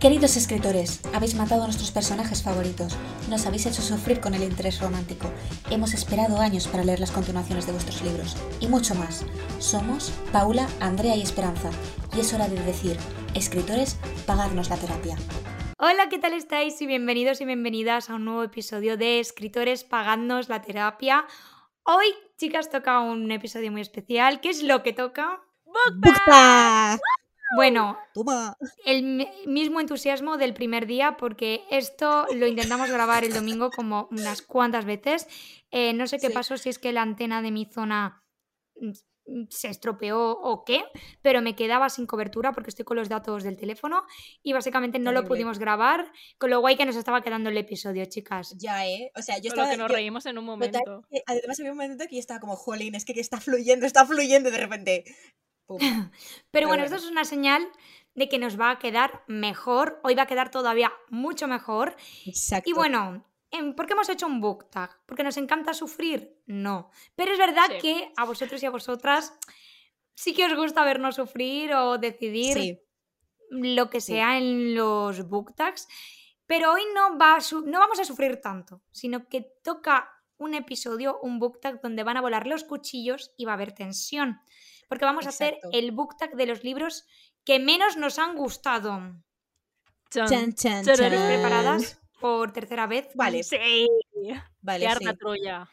Queridos escritores, habéis matado a nuestros personajes favoritos, nos habéis hecho sufrir con el interés romántico, hemos esperado años para leer las continuaciones de vuestros libros, y mucho más. Somos Paula, Andrea y Esperanza, y es hora de decir, escritores, pagarnos la terapia. Hola, ¿qué tal estáis? Y bienvenidos y bienvenidas a un nuevo episodio de Escritores, pagadnos la terapia. Hoy, chicas, toca un episodio muy especial. ¿Qué es lo que toca? ¡Bukta! Bueno, Toma. el mi- mismo entusiasmo del primer día porque esto lo intentamos grabar el domingo como unas cuantas veces. Eh, no sé qué Sí. pasó, si es que la antena de mi zona mm, se estropeó o qué, pero me quedaba sin cobertura porque estoy con los datos del teléfono y básicamente no lo pudimos grabar, con lo guay que nos estaba quedando el episodio, chicas. Ya, ¿eh? O sea, yo Con lo estaba... que nos yo- reímos en un momento. además había un momento que yo estaba como, jolín, es que, que está fluyendo, está fluyendo de repente... pum. Pero bueno, bueno. esto es una señal de que nos va a quedar mejor, hoy va a quedar todavía mucho mejor Exacto. Y bueno, em, ¿por qué hemos hecho un book tag? ¿Porque nos encanta sufrir? No. Pero es verdad Sí. que a vosotros y a vosotras sí que os gusta vernos sufrir o decidir Sí, lo que Sí. sea en los book tags. Pero hoy no, va a no vamos a sufrir tanto, sino que toca un episodio, un book tag donde van a volar los cuchillos y va a haber tensión. Porque vamos a hacer el book tag de los libros que menos nos han gustado. Chan. Chan. ¿Preparadas por tercera vez? Vale, Sí. vale, Que sí. arda Troya.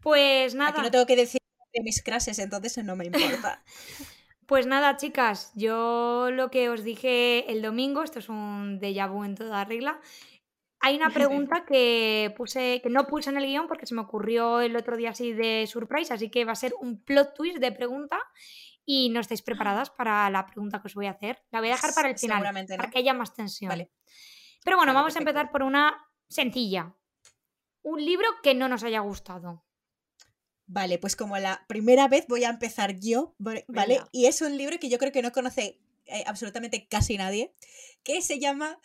Pues nada. Aquí no tengo que decir de mis crases, entonces no me importa. Pues nada, chicas, yo lo que os dije el domingo, esto es un déjà vu en toda regla. Hay una pregunta que puse, que no puse en el guion porque se me ocurrió el otro día así de surprise, así que va a ser un plot twist de pregunta y no estáis preparadas para la pregunta que os voy a hacer. La voy a dejar para el final, Seguramente no. para que haya más tensión. Vale. Pero bueno, Vale, vamos a empezar por una sencilla. Un libro que no nos haya gustado. Vale, pues como la primera vez voy a empezar yo, ¿vale? ¿vale? Venga. Y es un libro que yo creo que no conoce eh, absolutamente casi nadie, que se llama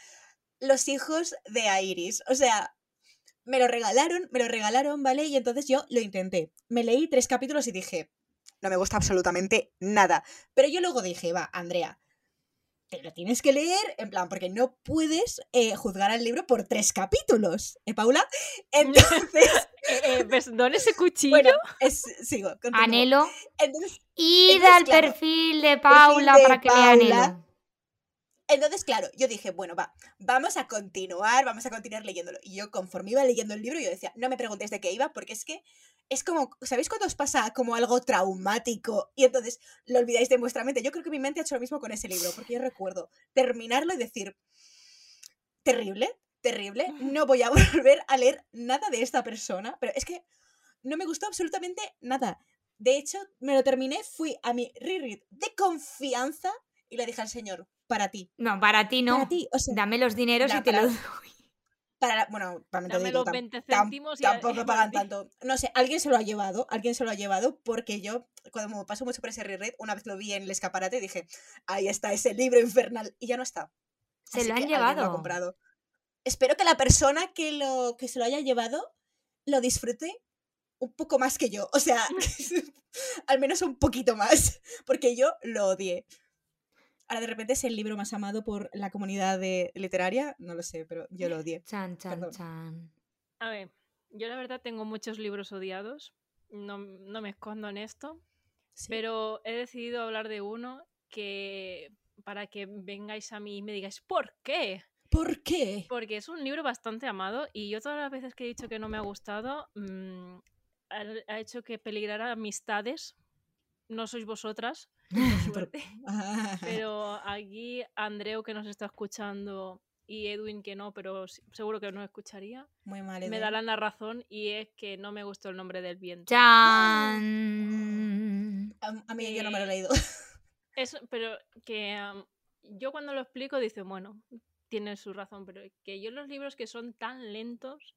Los hijos de Iris. O sea, me lo regalaron, me lo regalaron, ¿vale? Y entonces yo lo intenté. Me leí tres capítulos y dije, no me gusta absolutamente nada. Pero yo luego dije, va, Andrea, te lo tienes que leer, en plan, porque no puedes eh, juzgar al libro por tres capítulos, ¿eh, Paula? Entonces, Eh, eh, ¿Ves dónde ese cuchillo? bueno, es, sigo. Anhelo. Entonces, Id Entonces, al claro, perfil de Paula de para que Paula. Entonces, claro, yo dije, bueno, va, vamos a continuar, vamos a continuar leyéndolo. Y yo, conforme iba leyendo el libro, yo decía, no me preguntéis de qué iba, porque es que es como, ¿sabéis cuando os pasa como algo traumático? Y entonces lo olvidáis de vuestra mente. Yo creo que mi mente ha hecho lo mismo con ese libro, porque yo recuerdo terminarlo y decir, terrible, terrible, no voy a volver a leer nada de esta persona, pero es que no me gustó absolutamente nada. De hecho, me lo terminé, fui a mi reread de confianza y le dije al señor, para ti, No, para ti no. para ti, o sea, Dame los dineros y te para- los doy. para la- bueno, también te Dame digo, los tam- 20 tam- y tampoco y pagan tanto. No sé, alguien se lo ha llevado, alguien se lo ha llevado porque yo, cuando me paso mucho por ese reread, una vez lo vi en el escaparate, dije, ahí está ese libro infernal, y ya no está. Se Así lo han alguien lo ha llevado. comprado. Espero que la persona que, lo, que se lo haya llevado lo disfrute un poco más que yo. O sea, al menos un poquito más. Porque yo lo odié. Ahora de repente es el libro más amado por la comunidad de literaria. No lo sé, pero yo lo odié. Chan, chan, Perdón. chan. A ver, yo la verdad tengo muchos libros odiados. No, no me escondo en esto. Sí. Pero he decidido hablar de uno que para que vengáis a mí y me digáis ¿por qué? ¿Por qué? Porque es un libro bastante amado y yo todas las veces que he dicho que no me ha gustado mm, ha, ha hecho que peligrara amistades. No sois vosotras, por suerte. Pero aquí Andreu que nos está escuchando y Edwin que no, pero seguro que nos escucharía, Muy mal. me darán la razón y es que no me gustó el nombre del viento. Chan. A, a mí yo no me lo he leído. Es, pero que am, yo cuando lo explico dice, bueno, tiene su razón, pero que yo los libros que son tan lentos,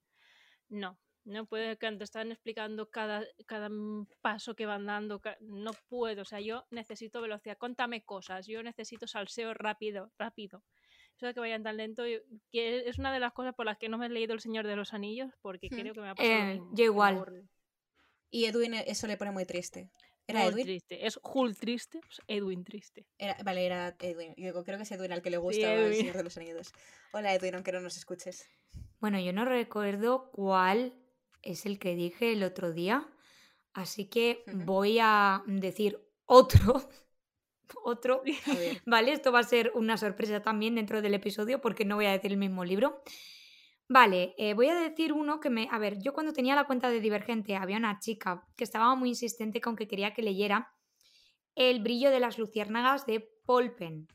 no. No puedo, cuando están explicando cada, cada paso que van dando, no puedo. O sea, yo necesito velocidad. Contame cosas. Yo necesito salseo rápido, rápido. Eso de que vayan tan lento, que es una de las cosas por las que no me he leído El Señor de los Anillos, porque Hmm. creo que me ha pasado Eh, yo igual. Y Edwin eh, eso le pone muy triste. ¿Era Edwin? triste. Es Hulk triste, pues Edwin triste. Era, vale, era Edwin. Yo digo, creo que es Edwin al que le gusta Sí, El. Señor de los Anillos. Hola Edwin, aunque no nos escuches. Bueno, yo no recuerdo cuál es el que dije el otro día, así que voy a decir otro. Otro. Vale, esto va a ser una sorpresa también dentro del episodio porque no voy a decir el mismo libro. Vale, eh, voy a decir uno que me... A ver, yo cuando tenía la cuenta de Divergente había una chica que estaba muy insistente con que quería que leyera El brillo de las luciérnagas de Paul Penn.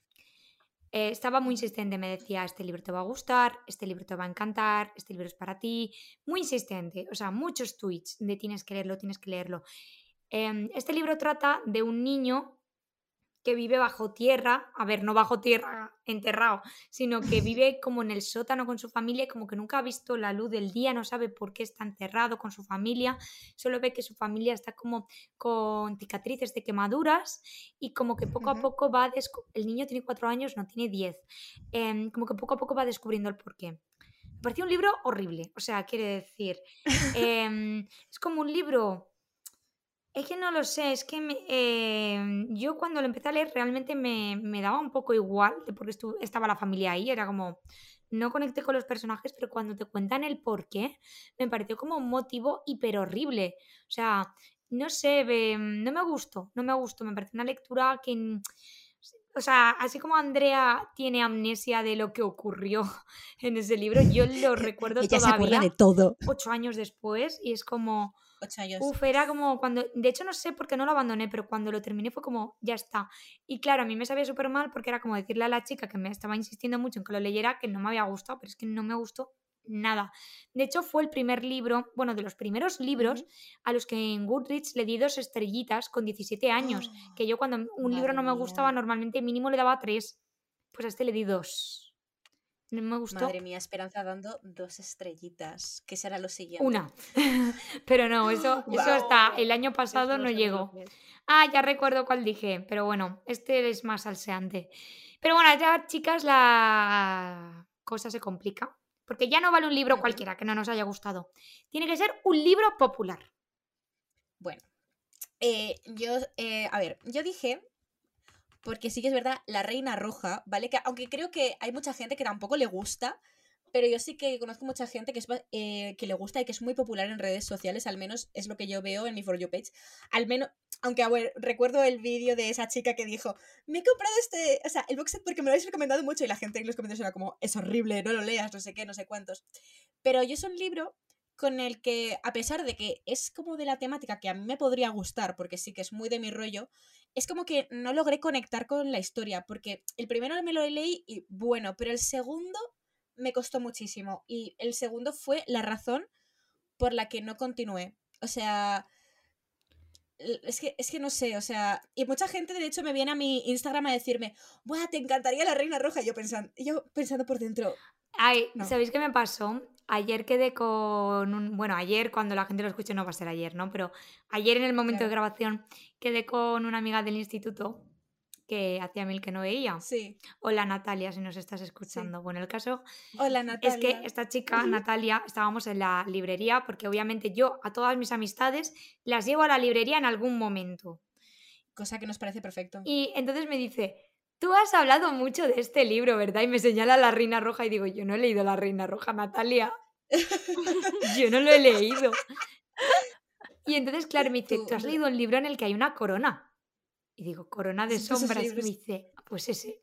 Eh, estaba muy insistente, me decía, este libro te va a gustar, este libro te va a encantar, este libro es para ti. Muy insistente, o sea, muchos tweets de tienes que leerlo, tienes que leerlo. Em, este libro trata de un niño que vive bajo tierra, a ver, no bajo tierra enterrado, sino que vive como en el sótano con su familia como que nunca ha visto la luz del día, no sabe por qué está enterrado con su familia, solo ve que su familia está como con cicatrices de quemaduras y como que poco a poco va, el niño tiene cuatro años, no tiene diez, em, como que poco a poco va descubriendo el porqué. Me pareció un libro horrible, o sea, quiere decir, em, es como un libro es que no lo sé, es que me- eh, yo cuando lo empecé a leer realmente me, me daba un poco igual, de porque estu- estaba la familia ahí, era como, no conecté con los personajes, pero cuando te cuentan el por qué, me pareció como un motivo hiper horrible. O sea, no sé, no me gustó, no me gustó, me parece una lectura que... O sea, así como Andrea tiene amnesia de lo que ocurrió en ese libro, yo lo recuerdo Ella se acuerda todavía de todo. ocho años después y es como... Años. Uf, era como cuando, de hecho no sé por qué no lo abandoné, pero cuando lo terminé fue como, ya está. Y claro, a mí me sabía súper mal porque era como decirle a la chica que me estaba insistiendo mucho en que lo leyera que no me había gustado, pero es que no me gustó nada. De hecho fue el primer libro, bueno, de los primeros libros a los que en Goodreads le di dos estrellitas con 17 años, que yo cuando un libro no me gustaba mía. normalmente mínimo le daba tres, pues a este le di dos. No me gustó. Madre mía, Esperanza dando dos estrellitas. ¿Qué será lo siguiente? Una. pero no, eso, eso Guau. hasta el año pasado Eso no llegó. Ah, ya recuerdo cuál dije, pero bueno, este es más salseante. Pero bueno, ya chicas, la cosa se complica. Porque ya no vale un libro cualquiera que no nos haya gustado. Tiene que ser un libro popular. Bueno, eh, yo, eh, a ver, yo dije, porque sí que es verdad, La Reina Roja, ¿vale? Que aunque creo que hay mucha gente que tampoco le gusta, pero yo sí que conozco mucha gente que, es, eh, que le gusta y que es muy popular en redes sociales, al menos es lo que yo veo en mi For You page. Al menos, aunque recuerdo el vídeo de esa chica que dijo, me he comprado este, o sea, el box set porque me lo habéis recomendado mucho y la gente en los comentarios era como, es horrible, no lo leas, no sé qué, no sé cuántos. Pero yo es un libro con el que, a pesar de que es como de la temática que a mí me podría gustar, porque sí que es muy de mi rollo, es como que no logré conectar con la historia, porque el primero me lo leí y bueno, pero el segundo me costó muchísimo. Y el segundo fue la razón por la que no continué. O sea, es que, es que no sé, o sea, y mucha gente de hecho me viene a mi Instagram a decirme, ¡buah, te encantaría la Reina Roja! Y yo pensando, yo pensando por dentro, Ay, No. ¿sabéis qué me pasó? Ayer quedé con un. Bueno, ayer, cuando la gente lo escuche, no va a ser ayer, ¿no? Pero ayer en el momento de grabación quedé con una amiga del instituto que hacía mil que no veía. sí, Hola Natalia, si nos estás escuchando. Bueno, el caso hola Natalia. es que esta chica. Natalia, estábamos en la librería porque obviamente yo a todas mis amistades las llevo a la librería en algún momento. Cosa que nos parece perfecto. Y entonces me dice, tú has hablado mucho de este libro, ¿verdad? Y me señala la Reina Roja y digo, yo no he leído la Reina Roja, Natalia. Yo no lo he leído. Y entonces, claro, me dice, Tú- has leído un libro en el que hay una corona. Y digo, corona de Esos sombras. Y me dice, "Ah, pues ese,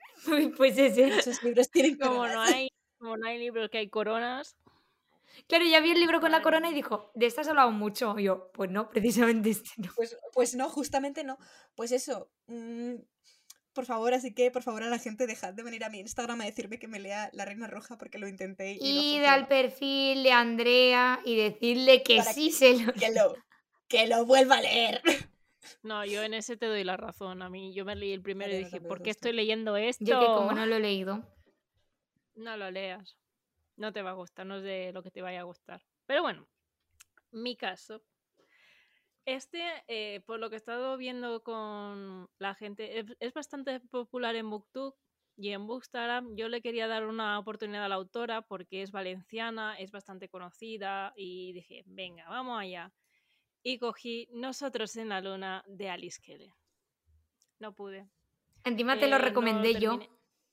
pues ese. Esos libros tienen Como coronas. no hay, como no hay libros que hay coronas, Claro, ya vi el libro con la corona y dijo, de esta has hablado mucho. Y yo, pues no, precisamente este no. Pues, pues no, justamente no. Pues eso. mm, por favor, así que por favor a la gente dejad de venir a mi Instagram a decirme que me lea La Reina Roja porque lo intenté y no Id al perfil de Andrea y decirle que Para sí se lo... Que lo, que lo vuelva a leer. no, yo en ese te doy la razón. A mí, yo me leí el primero y Vale, no dije, ¿por qué estoy leyendo esto? Yo que como no lo he leído. No lo leas. No te va a gustar, no es de lo que te vaya a gustar. Pero bueno, mi caso. Este, eh, por lo que he estado viendo con la gente, es, es bastante popular en Booktube y en Bookstagram. Yo le quería dar una oportunidad a la autora porque es valenciana, es bastante conocida y dije, venga, vamos allá. y cogí Nosotros en la Luna de Alice Keller. No pude. Encima te lo Eh, no recomendé yo.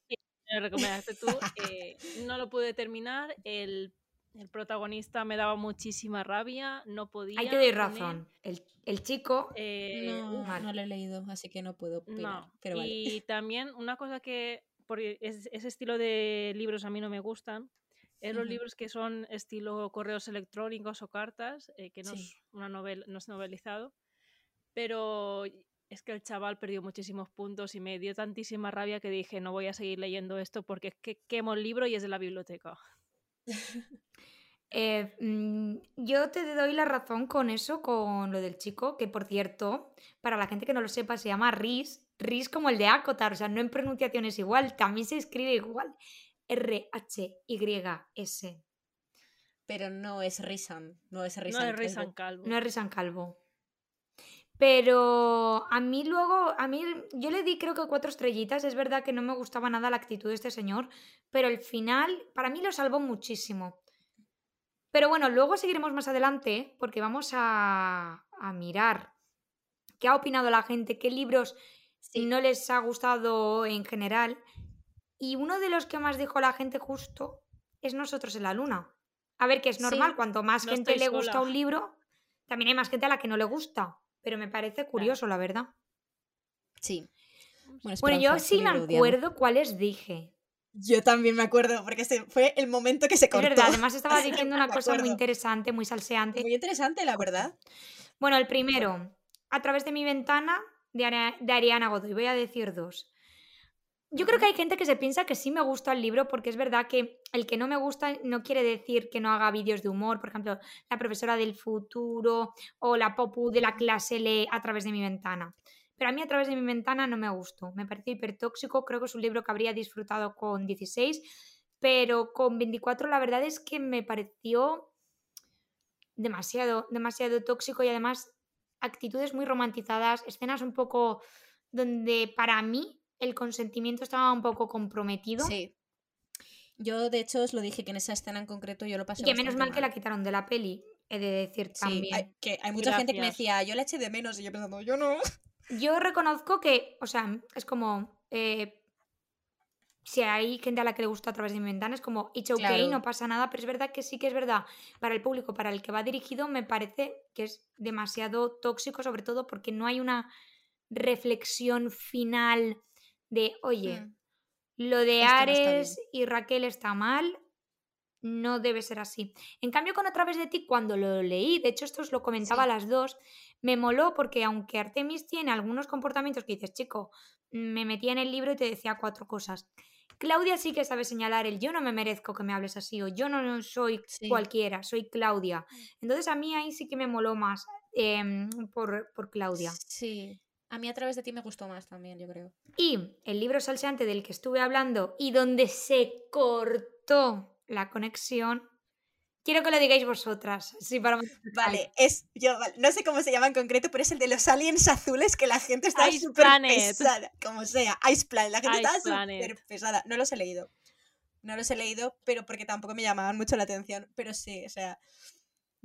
Sí, me lo recomendaste tú. eh, no lo pude terminar. El, el protagonista me daba muchísima rabia. No podía. Ahí te doy razón. El, el chico, Eh, No, uf, no lo he leído, así que no puedo opinar. no. Pero vale. Y también una cosa que, porque es- ese estilo de libros a mí no me gustan, es los Ujú. libros que son estilo correos electrónicos o cartas, eh, que no, Sí. es una novel, no es novelizado, pero es que el chaval perdió muchísimos puntos y me dio tantísima rabia que dije, no voy a seguir leyendo esto porque es que quemo el libro y es de la biblioteca. eh, mm, yo te doy la razón con eso, con lo del chico, que por cierto, para la gente que no lo sepa, se llama Riz. Riz como el de Acotar, o sea, no en pronunciación es igual, también se escribe igual. R-H-Y-S. Pero no es Risan. No es No Risan. es Rizan Calvo. No es Rizan Calvo. Pero a mí luego, a mí yo le di creo que cuatro estrellitas. Es verdad que no me gustaba nada la actitud de este señor, pero el final para mí lo salvó muchísimo. Pero bueno, luego seguiremos más adelante porque vamos a, a mirar qué ha opinado la gente, qué libros Sí. no les ha gustado en general. Y uno de los que más dijo la gente justo es Nosotros en la Luna. A ver, que es Sí, normal, cuanto más no gente le gusta un libro, también hay más gente a la que no le gusta. Pero me parece curioso, la verdad. Sí. Bueno, Bueno, yo sí me acuerdo cuáles dije. Yo también me acuerdo, porque ese fue el momento que se Es cortó. verdad, además estaba diciendo una cosa muy interesante, muy salseante. Muy interesante, la verdad. Bueno, el primero, a través de mi ventana, de, Ari- de Ariana Godoy. Voy a decir dos. Yo creo que hay gente que se piensa que sí me gusta el libro porque es verdad que el que no me gusta no quiere decir que no haga vídeos de humor. Por ejemplo, la profesora del futuro o la popu de la clase lee a través de mi ventana. Pero a mí a través de mi ventana no me gustó. Me pareció hipertóxico. Creo que es un libro que habría disfrutado con 16. Pero con 24 la verdad es que me pareció demasiado, demasiado tóxico y además actitudes muy romantizadas, escenas un poco donde para mí el consentimiento estaba un poco comprometido. Sí. Yo, de hecho, os lo dije que en esa escena en concreto yo lo pasé Y que menos bastante mal que la quitaron de la peli, he de decir Sí, también. hay, que hay mucha gente que me decía, yo la eché de menos, y yo pensando, yo no. Yo reconozco que, o sea, es como. eh, si hay gente a la que le gusta a través de mi ventana, es como, it's okay, Claro. no pasa nada, pero es verdad que sí que es verdad. Para el público, para el que va dirigido, me parece que es demasiado tóxico, sobre todo porque no hay una reflexión final de, oye, Mm. lo de Esto no. Ares y Raquel está mal, no debe ser así. En cambio, con A través de ti, cuando lo leí, de hecho esto os lo comentaba a las dos, me moló porque aunque Artemis tiene algunos comportamientos que dices, chico, me metía en el libro y te decía cuatro cosas. Claudia sí que sabe señalar el yo no me merezco que me hables así o yo no soy Sí. cualquiera, soy Claudia. Entonces a mí ahí sí que me moló más em, por, por Claudia. Sí. A mí a través de ti me gustó más también, yo creo. Y el libro salseante del que estuve hablando y donde se cortó la conexión, quiero que lo digáis vosotras. Sí, para Vale, es. Yo, no sé cómo se llama en concreto, pero es el de los aliens azules que la gente está súper pesada. Como sea, Ice Planet. La gente Ice está súper pesada. No los he leído. No los he leído, pero porque tampoco me llamaban mucho la atención. Pero sí, o sea.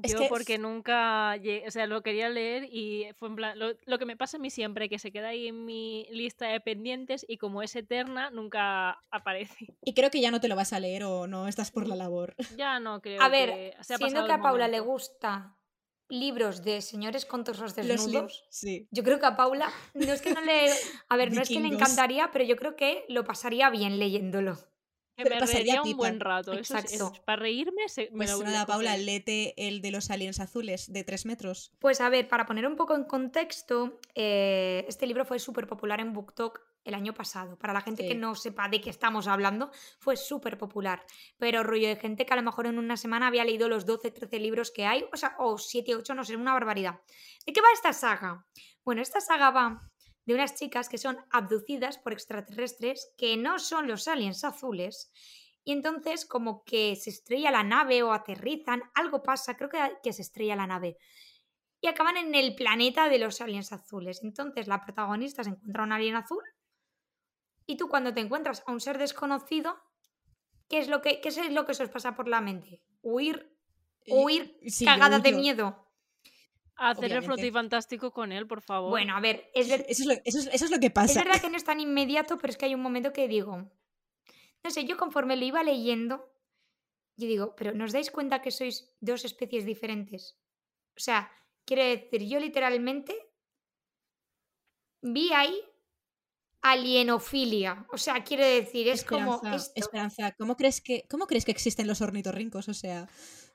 Es Yo que- porque nunca, llegué- o sea, lo quería leer y fue en plan, lo, lo que me pasa a mí siempre, que se queda ahí en mi lista de pendientes y como es eterna, nunca aparece. Y creo que ya no te lo vas a leer o no estás por la labor. Ya no creo A ver, que se ha siendo que a Paula le gusta libros de señores con torsos Los desnudos. Sí. yo creo que a Paula no es que no le... A ver, no es que le encantaría, pero yo creo que lo pasaría bien leyéndolo. Que me pasaría reiría un pipa. buen rato. Eso es- Exacto. es- para reírme, se, me Pues lo nada, Paula, léete el de los aliens azules de tres metros. Pues a ver, para poner un poco en contexto, eh, este libro fue súper popular en BookTok el año pasado. Para la gente que no sepa de qué estamos hablando, fue súper popular. Pero rollo de gente que a lo mejor en una semana había leído los 12, 13 libros que hay, o sea, o 7, 8, no sé, una barbaridad. ¿De qué va esta saga? Bueno, esta saga va de unas chicas que son abducidas por extraterrestres que no son los aliens azules. Y entonces como que se estrella la nave o aterrizan, algo pasa, creo que, que se estrella la nave y acaban en el planeta de los aliens azules. Entonces la protagonista se encuentra un alien azul y tú cuando te encuentras a un ser desconocido, ¿qué es lo que, qué es lo que se os pasa por la mente? Huir, huir sí, cagada de miedo. Hacer el flotifantástico con él, por favor. Bueno, a ver, es, ver- Eso es, lo, eso, es, eso es lo que es pasa. verdad que no es tan inmediato, pero es que hay un momento que digo, no sé, yo conforme lo iba leyendo, yo digo, pero ¿nos dais cuenta que sois dos especies diferentes? O sea, quiere decir, yo literalmente vi ahí alienofilia. O sea, quiere decir, es como esto. Esperanza, ¿cómo crees, que, ¿cómo crees que existen los ornitorrincos? O sea,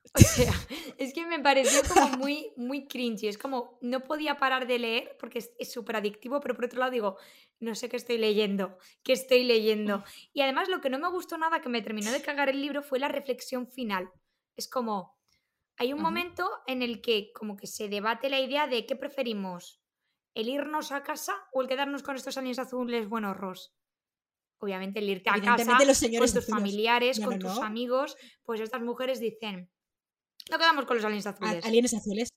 O sea, es que me pareció como muy, muy cringy. Es como, no podía parar de leer porque es súper adictivo, pero por otro lado digo, no sé qué estoy leyendo, qué estoy leyendo. Y además lo que no me gustó nada, que me terminó de cagar el libro, fue la reflexión final. Es como, hay un momento en el que como que se debate la idea de qué preferimos, el irnos a casa o el quedarnos con estos aliens azules buenos ros. Obviamente el irte a casa los con tus azules. familiares, No, con tus no. amigos, pues estas mujeres dicen, no quedamos con los aliens azules. aliens azules.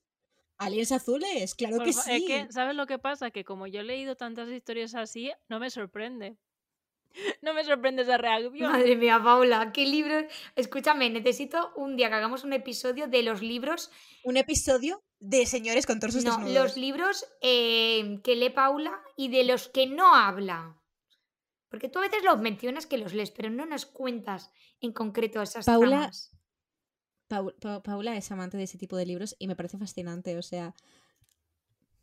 Aliens azules, claro Por que sí. Es que, ¿sabes lo que pasa? Que como yo he leído tantas historias así, no me sorprende. No me sorprende esa reacción. Madre mía, Paula, qué libros. Escúchame, necesito un día que hagamos un episodio de los libros. Un episodio de señores con torsos No, desnudos. los libros eh, que lee Paula y de los que no habla. Porque tú a veces los mencionas que los lees, pero no nos cuentas en concreto esas Paula, tramas. Pau- Pa- Paula es amante de ese tipo de libros y me parece fascinante, o sea,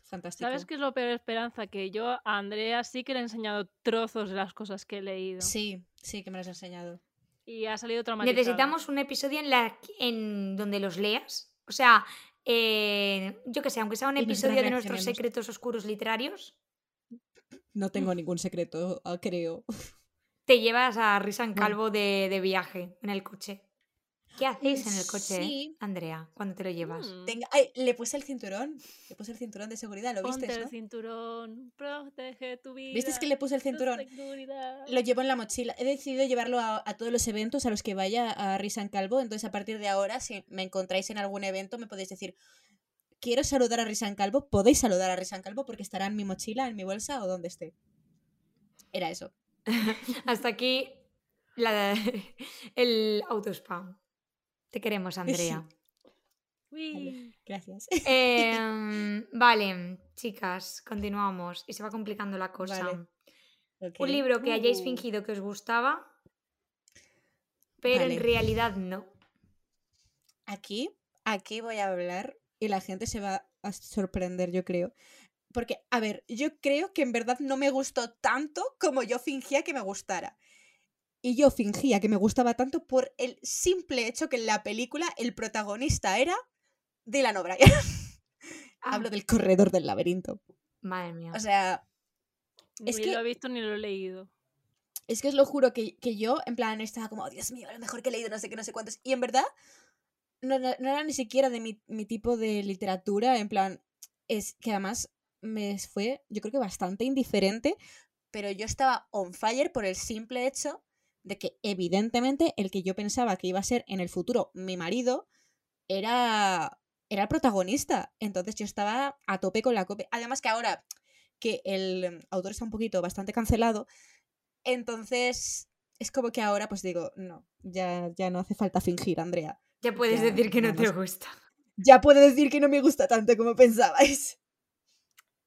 fantástico. ¿Sabes qué es lo peor, Esperanza? Que yo a Andrea sí que le he enseñado trozos de las cosas que he leído. Sí, sí, que me lo has enseñado. Y ha salido traumatizada. Necesitamos un episodio en, la, en donde los leas. O sea, eh, yo que sé, aunque sea un episodio de nuestros secretos oscuros literarios, No tengo ningún secreto, ah, creo. te llevas a Risan. Calvo de, de viaje en el coche. ¿Qué hacéis en el coche, Sí. Andrea, cuando te lo llevas? Mm. Tenga- ay, le puse el cinturón. Le puse el cinturón de seguridad, ¿lo viste? el ¿no? cinturón, protege tu vida. ¿Viste que le puse el tu cinturón? Lo llevo en la mochila. He decidido llevarlo a, a todos los eventos a los que vaya a Risan Calvo. Entonces, a partir de ahora, si me encontráis en algún evento, me podéis decir, quiero saludar a Risan Calvo. Podéis saludar a Risan Calvo porque estará en mi mochila, en mi bolsa o donde esté. Era eso. Hasta aquí la, el autospam. Te queremos, Andrea. Uy. Gracias. Em, vale, chicas, continuamos. Y se va complicando la cosa. Vale. Un libro que hayáis Uh. fingido que os gustaba, pero Vale. en realidad no. Aquí, aquí voy a hablar y la gente se va a sorprender, yo creo. Porque, a ver, yo creo que en verdad no me gustó tanto como yo fingía que me gustara. Y yo fingía que me gustaba tanto por el simple hecho que en la película el protagonista era Dylan O'Brien. Ah, Hablo del corredor del laberinto. Madre mía. O sea, Ni Es que- lo he visto ni lo he leído. es que os lo juro que, que yo, en plan, estaba como, "Oh, Dios mío, lo mejor que he leído, no sé qué, no sé cuántos. Y en verdad, no, no- no era ni siquiera de mi, mi tipo de literatura, en plan, es que además me fue, yo creo que bastante indiferente, pero yo estaba on fire por el simple hecho de que evidentemente el que yo pensaba que iba a ser en el futuro mi marido era, era el protagonista. Entonces yo estaba a tope con la copia. Además que ahora que el autor está un poquito bastante cancelado, entonces es como que ahora pues digo, no, ya, ya no hace falta fingir, Andrea. ya puedes ya, decir que no te gusta. Ya puedo decir que no me gusta tanto como pensabais.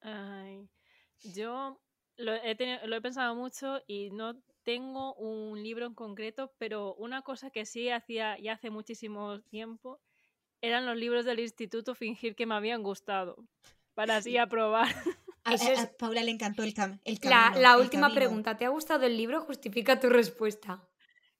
Ay, yo lo he, teni- lo he pensado mucho y no tengo un libro en concreto, pero una cosa que sí hacía ya hace muchísimo tiempo eran los libros del instituto fingir que me habían gustado para así aprobar. A, es- Paula le encantó el, cam el La, camino. la el última camino. pregunta, ¿te ha gustado el libro? Justifica tu respuesta.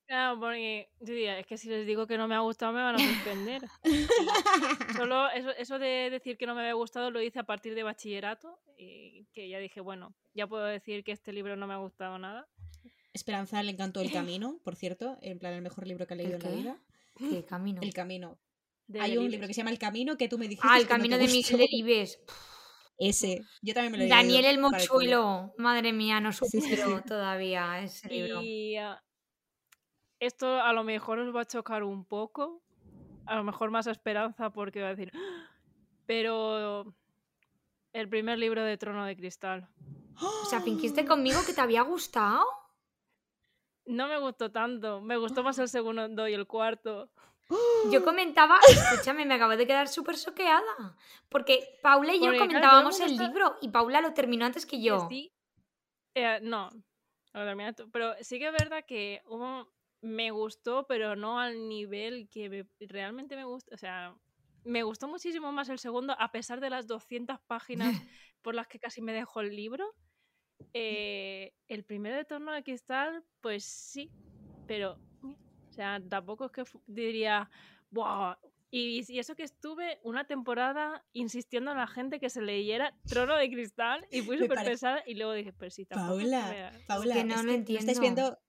Claro, porque yo diría, es que si les digo que no me ha gustado me van a suspender. Solo eso, eso de decir que no me había gustado lo hice a partir de bachillerato y que ya dije, bueno, ya puedo decir que este libro no me ha gustado nada. Esperanza le encantó El Camino, por cierto, en plan el mejor libro que ha leído en la vida. ¿Qué camino? El Camino. de Hay un libro que se llama El Camino que tú me dijiste Ah, el que no camino te de. Miguel Delibes. Ese. Yo también me lo he Daniel el. Mochuelo. Madre mía, no Sí, sí, supero sí. todavía ese libro. Y ah, esto a lo mejor os va a chocar un poco, a lo mejor más esperanza porque va a decir, "¡Ah!". pero el primer libro de Trono de Cristal. O sea, fingiste conmigo que te había gustado. No me gustó tanto, me gustó más el segundo y el cuarto. Yo comentaba, escúchame, me acabo de quedar súper choqueada. Porque Paula y yo Porque, comentábamos el está- libro y Paula lo terminó antes que yo. sí, eh, no, lo termina tú, pero sí que es verdad que hubo- me gustó, pero no al nivel que me- realmente me gusta. O sea, me gustó muchísimo más el segundo, a pesar de las 200 páginas por las que casi me dejó el libro. Eh, el primero de Torno de Cristal, pues sí, pero, o sea, tampoco es que diría, wow. Y, y eso que estuve una temporada insistiendo a la gente que se leyera Trono de Cristal y fui súper parece- pesada y luego dije, pero sí, tampoco. Paula, Paula, que no es que estáis entiendo. viendo.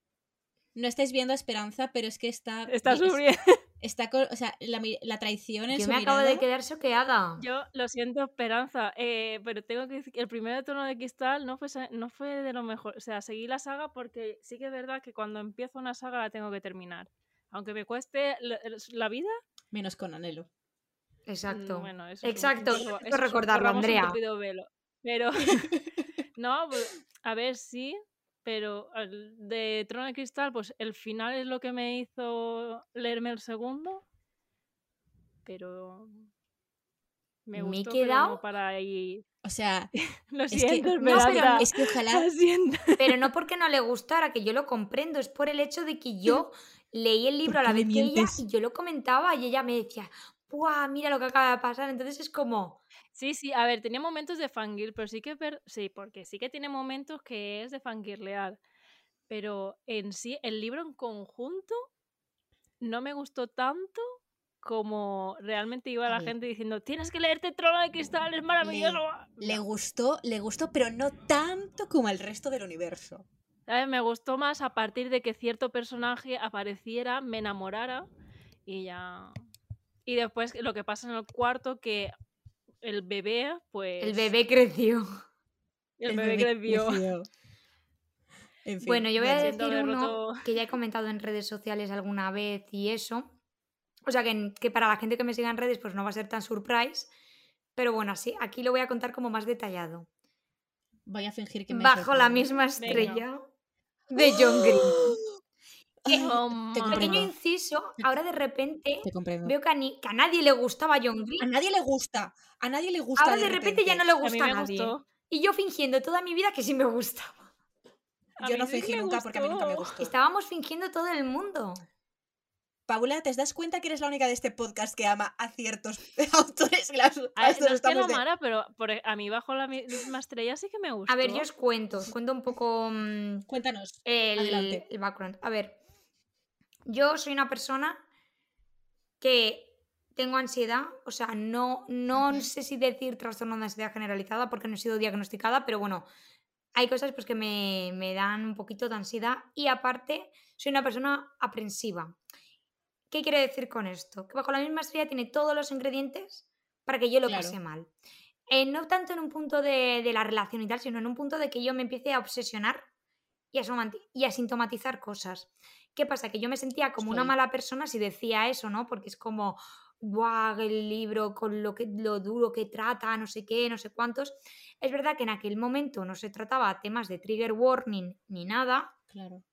No estáis viendo a Esperanza, pero es que está. Está es- sufriendo. Está con- o sea, la, la traición en Yo su me acabo de quedar choqueada. Yo lo siento, Esperanza, eh, pero tengo que decir que el primer Trono de Cristal no fue, no fue de lo mejor. O sea, seguí la saga porque sí que es verdad que cuando empiezo una saga la tengo que terminar. Aunque me cueste la, la vida. Menos con anhelo. mm, Exacto. Bueno, eso es un- Exacto, eso- eso es un- recordarlo, corramos un Andrea. velo. Pero, no, pues, a ver, sí, pero de Trono de Cristal, pues el final es lo que me hizo leerme el segundo. Pero me Me he gustó, pero no quedado- para ahí. O sea, Lo es que, siento, no, pero es que ojalá. Lo siento. Pero no porque no le gustara, que yo lo comprendo, es por el hecho de que yo leí el libro a ¿Por la vez que ella y yo lo comentaba y ella me decía, ¡buah! Mira lo que acaba de pasar. Entonces es como, Sí, sí, a ver, tenía momentos de fangirl, pero sí que ver... Sí, porque sí que tiene momentos que es de fangirlear. Pero en sí, el libro en conjunto no me gustó tanto como realmente iba la gente diciendo, tienes que leerte Trono de Cristal, es maravilloso. Le No. gustó, le gustó, pero no tanto como al resto del universo. ¿Sabes? Me gustó más a partir de que cierto personaje apareciera, me enamorara y ya... Y después lo que pasa en el cuarto, que el bebé, pues... el bebé creció. El, bebé, creció. En fin, Bueno, yo voy a decir uno roto- que ya he comentado en redes sociales alguna vez y eso. O sea, que, que para la gente que me siga en redes pues no va a ser tan surprise. Pero bueno, así, aquí lo voy a contar como más detallado. Voy a fingir que me Bajo la misma estrella de John Green. Toma. te Pequeño inciso, ahora de repente veo que a, ni- que a nadie le gustaba John A Green. nadie le gusta. A nadie le gusta. Ahora de repente ya no le A mí gusta a nadie. gustó. Y yo fingiendo toda mi vida que sí me gustaba. A Yo no sí fingí nunca porque a mí nunca me gustó. Estábamos fingiendo todo el mundo. Paula, ¿te das cuenta que eres la única de este podcast que ama a ciertos autores? las- A ver, las no es que lo de- amara, pero por- e, a mí bajo la misma estrella sí que me gustó. A ver, yo os cuento, os cuento un poco mm, Cuéntanos. el, Adelante. el background. A ver, yo soy una persona que tengo ansiedad, o sea, no, no sé si decir trastorno de ansiedad generalizada porque no he sido diagnosticada, pero bueno, hay cosas pues, que me, me dan un poquito de ansiedad y aparte soy una persona aprensiva. ¿Qué quiere decir con esto? Que bajo la misma estrella tiene todos los ingredientes para que yo lo Claro. pase mal. Eh, no tanto en un punto de, de la relación y tal, sino en un punto de que yo me empiece a obsesionar y a, y a sintomatizar cosas. ¿Qué pasa? Que yo me sentía como una mala persona si decía eso, ¿no? Porque es como, guau, el libro con lo, que, lo duro que trata, no sé qué, no sé cuántos. Es verdad que en aquel momento no se trataba temas de trigger warning ni nada, Claro.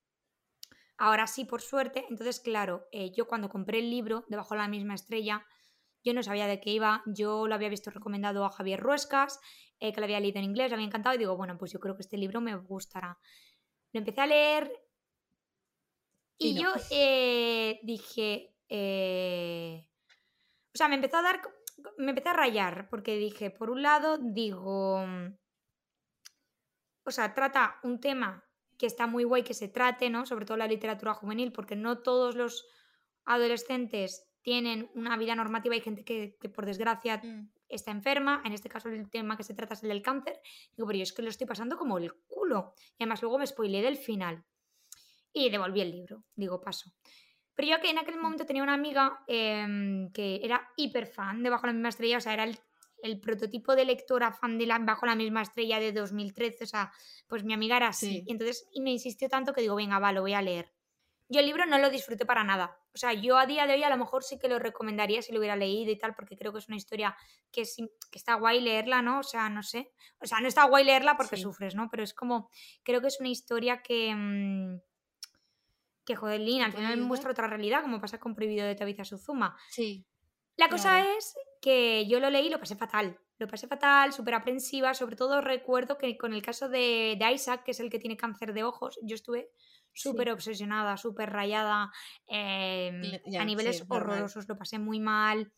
Ahora sí, por suerte. Entonces, claro, eh, yo cuando compré el libro, Debajo de la misma estrella, yo no sabía de qué iba. Yo lo había visto recomendado a Javier Ruescas, eh, que lo había leído en inglés, le había encantado y digo, bueno, pues yo creo que este libro me gustará. Lo empecé a leer y, Y no. yo eh, dije, eh, o sea, me empezó a dar, me empecé a rayar porque dije, por un lado, digo, o sea, trata un tema que está muy guay que se trate, ¿no? Sobre todo la literatura juvenil, porque no todos los adolescentes tienen una vida normativa. Hay gente que, que, por desgracia Mm. está enferma. En este caso el tema que se trata es el del cáncer. Digo, pero yo es que lo estoy pasando como el culo. Y además luego me spoileé del final. Y devolví el libro. Digo, paso. Pero yo que en aquel momento tenía una amiga eh, que era hiper fan de Bajo la misma estrella, o sea, era el, el prototipo de lectora fan de la, Bajo la misma estrella de 2013, o sea, pues mi amiga era así. Sí. Y entonces y me insistió tanto que digo, venga, va, lo voy a leer. Yo el libro no lo disfruté para nada. O sea, yo a día de hoy a lo mejor sí que lo recomendaría si lo hubiera leído y tal, porque creo que es una historia que, sí, que está guay leerla, ¿no? O sea, no sé. O sea, no está guay leerla porque Sí. sufres, ¿no? Pero es como, creo que es una historia que... mmm, Que joder, Lin, al ¿Te puedo final muestra otra realidad, como pasa con Prohibido de Tabitha Suzuma. Sí. La cosa Claro. es que yo lo leí y lo pasé fatal. Lo pasé fatal, súper aprensiva. Sobre todo recuerdo que con el caso de, de Isaac, que es el que tiene cáncer de ojos, yo estuve súper obsesionada, súper rayada, eh, ya, a niveles sí, normal. horrorosos, lo pasé muy mal.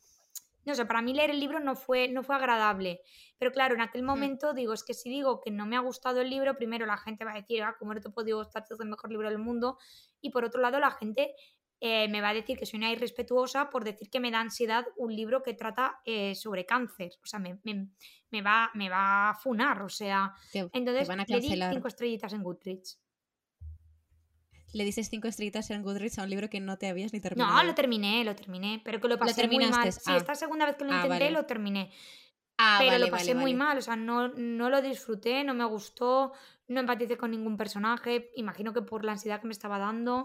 No sé, para mí leer el libro no fue, no fue agradable. Pero claro, en aquel Mm. momento digo, es que si digo que no me ha gustado el libro, primero la gente va a decir, ah, ¿cómo no te podido gustar? Este es el mejor libro del mundo. Y por otro lado, la gente eh, me va a decir que soy una irrespetuosa por decir que me da ansiedad un libro que trata eh, sobre cáncer. O sea, me, me- me va, me va a funar. O sea, Te, te entonces van a le di cinco estrellitas en Goodreads. Le dices cinco estrellitas en Goodreads a un libro que no te habías ni terminado. No, lo terminé, lo terminé, pero que lo pasé muy mal. Sí, ah. esta segunda vez que lo Ah, intenté vale. lo terminé. Ah, pero vale, lo vale, pasé muy mal, o sea, no, no lo disfruté, no me gustó, no empaticé con ningún personaje, imagino que por la ansiedad que me estaba dando.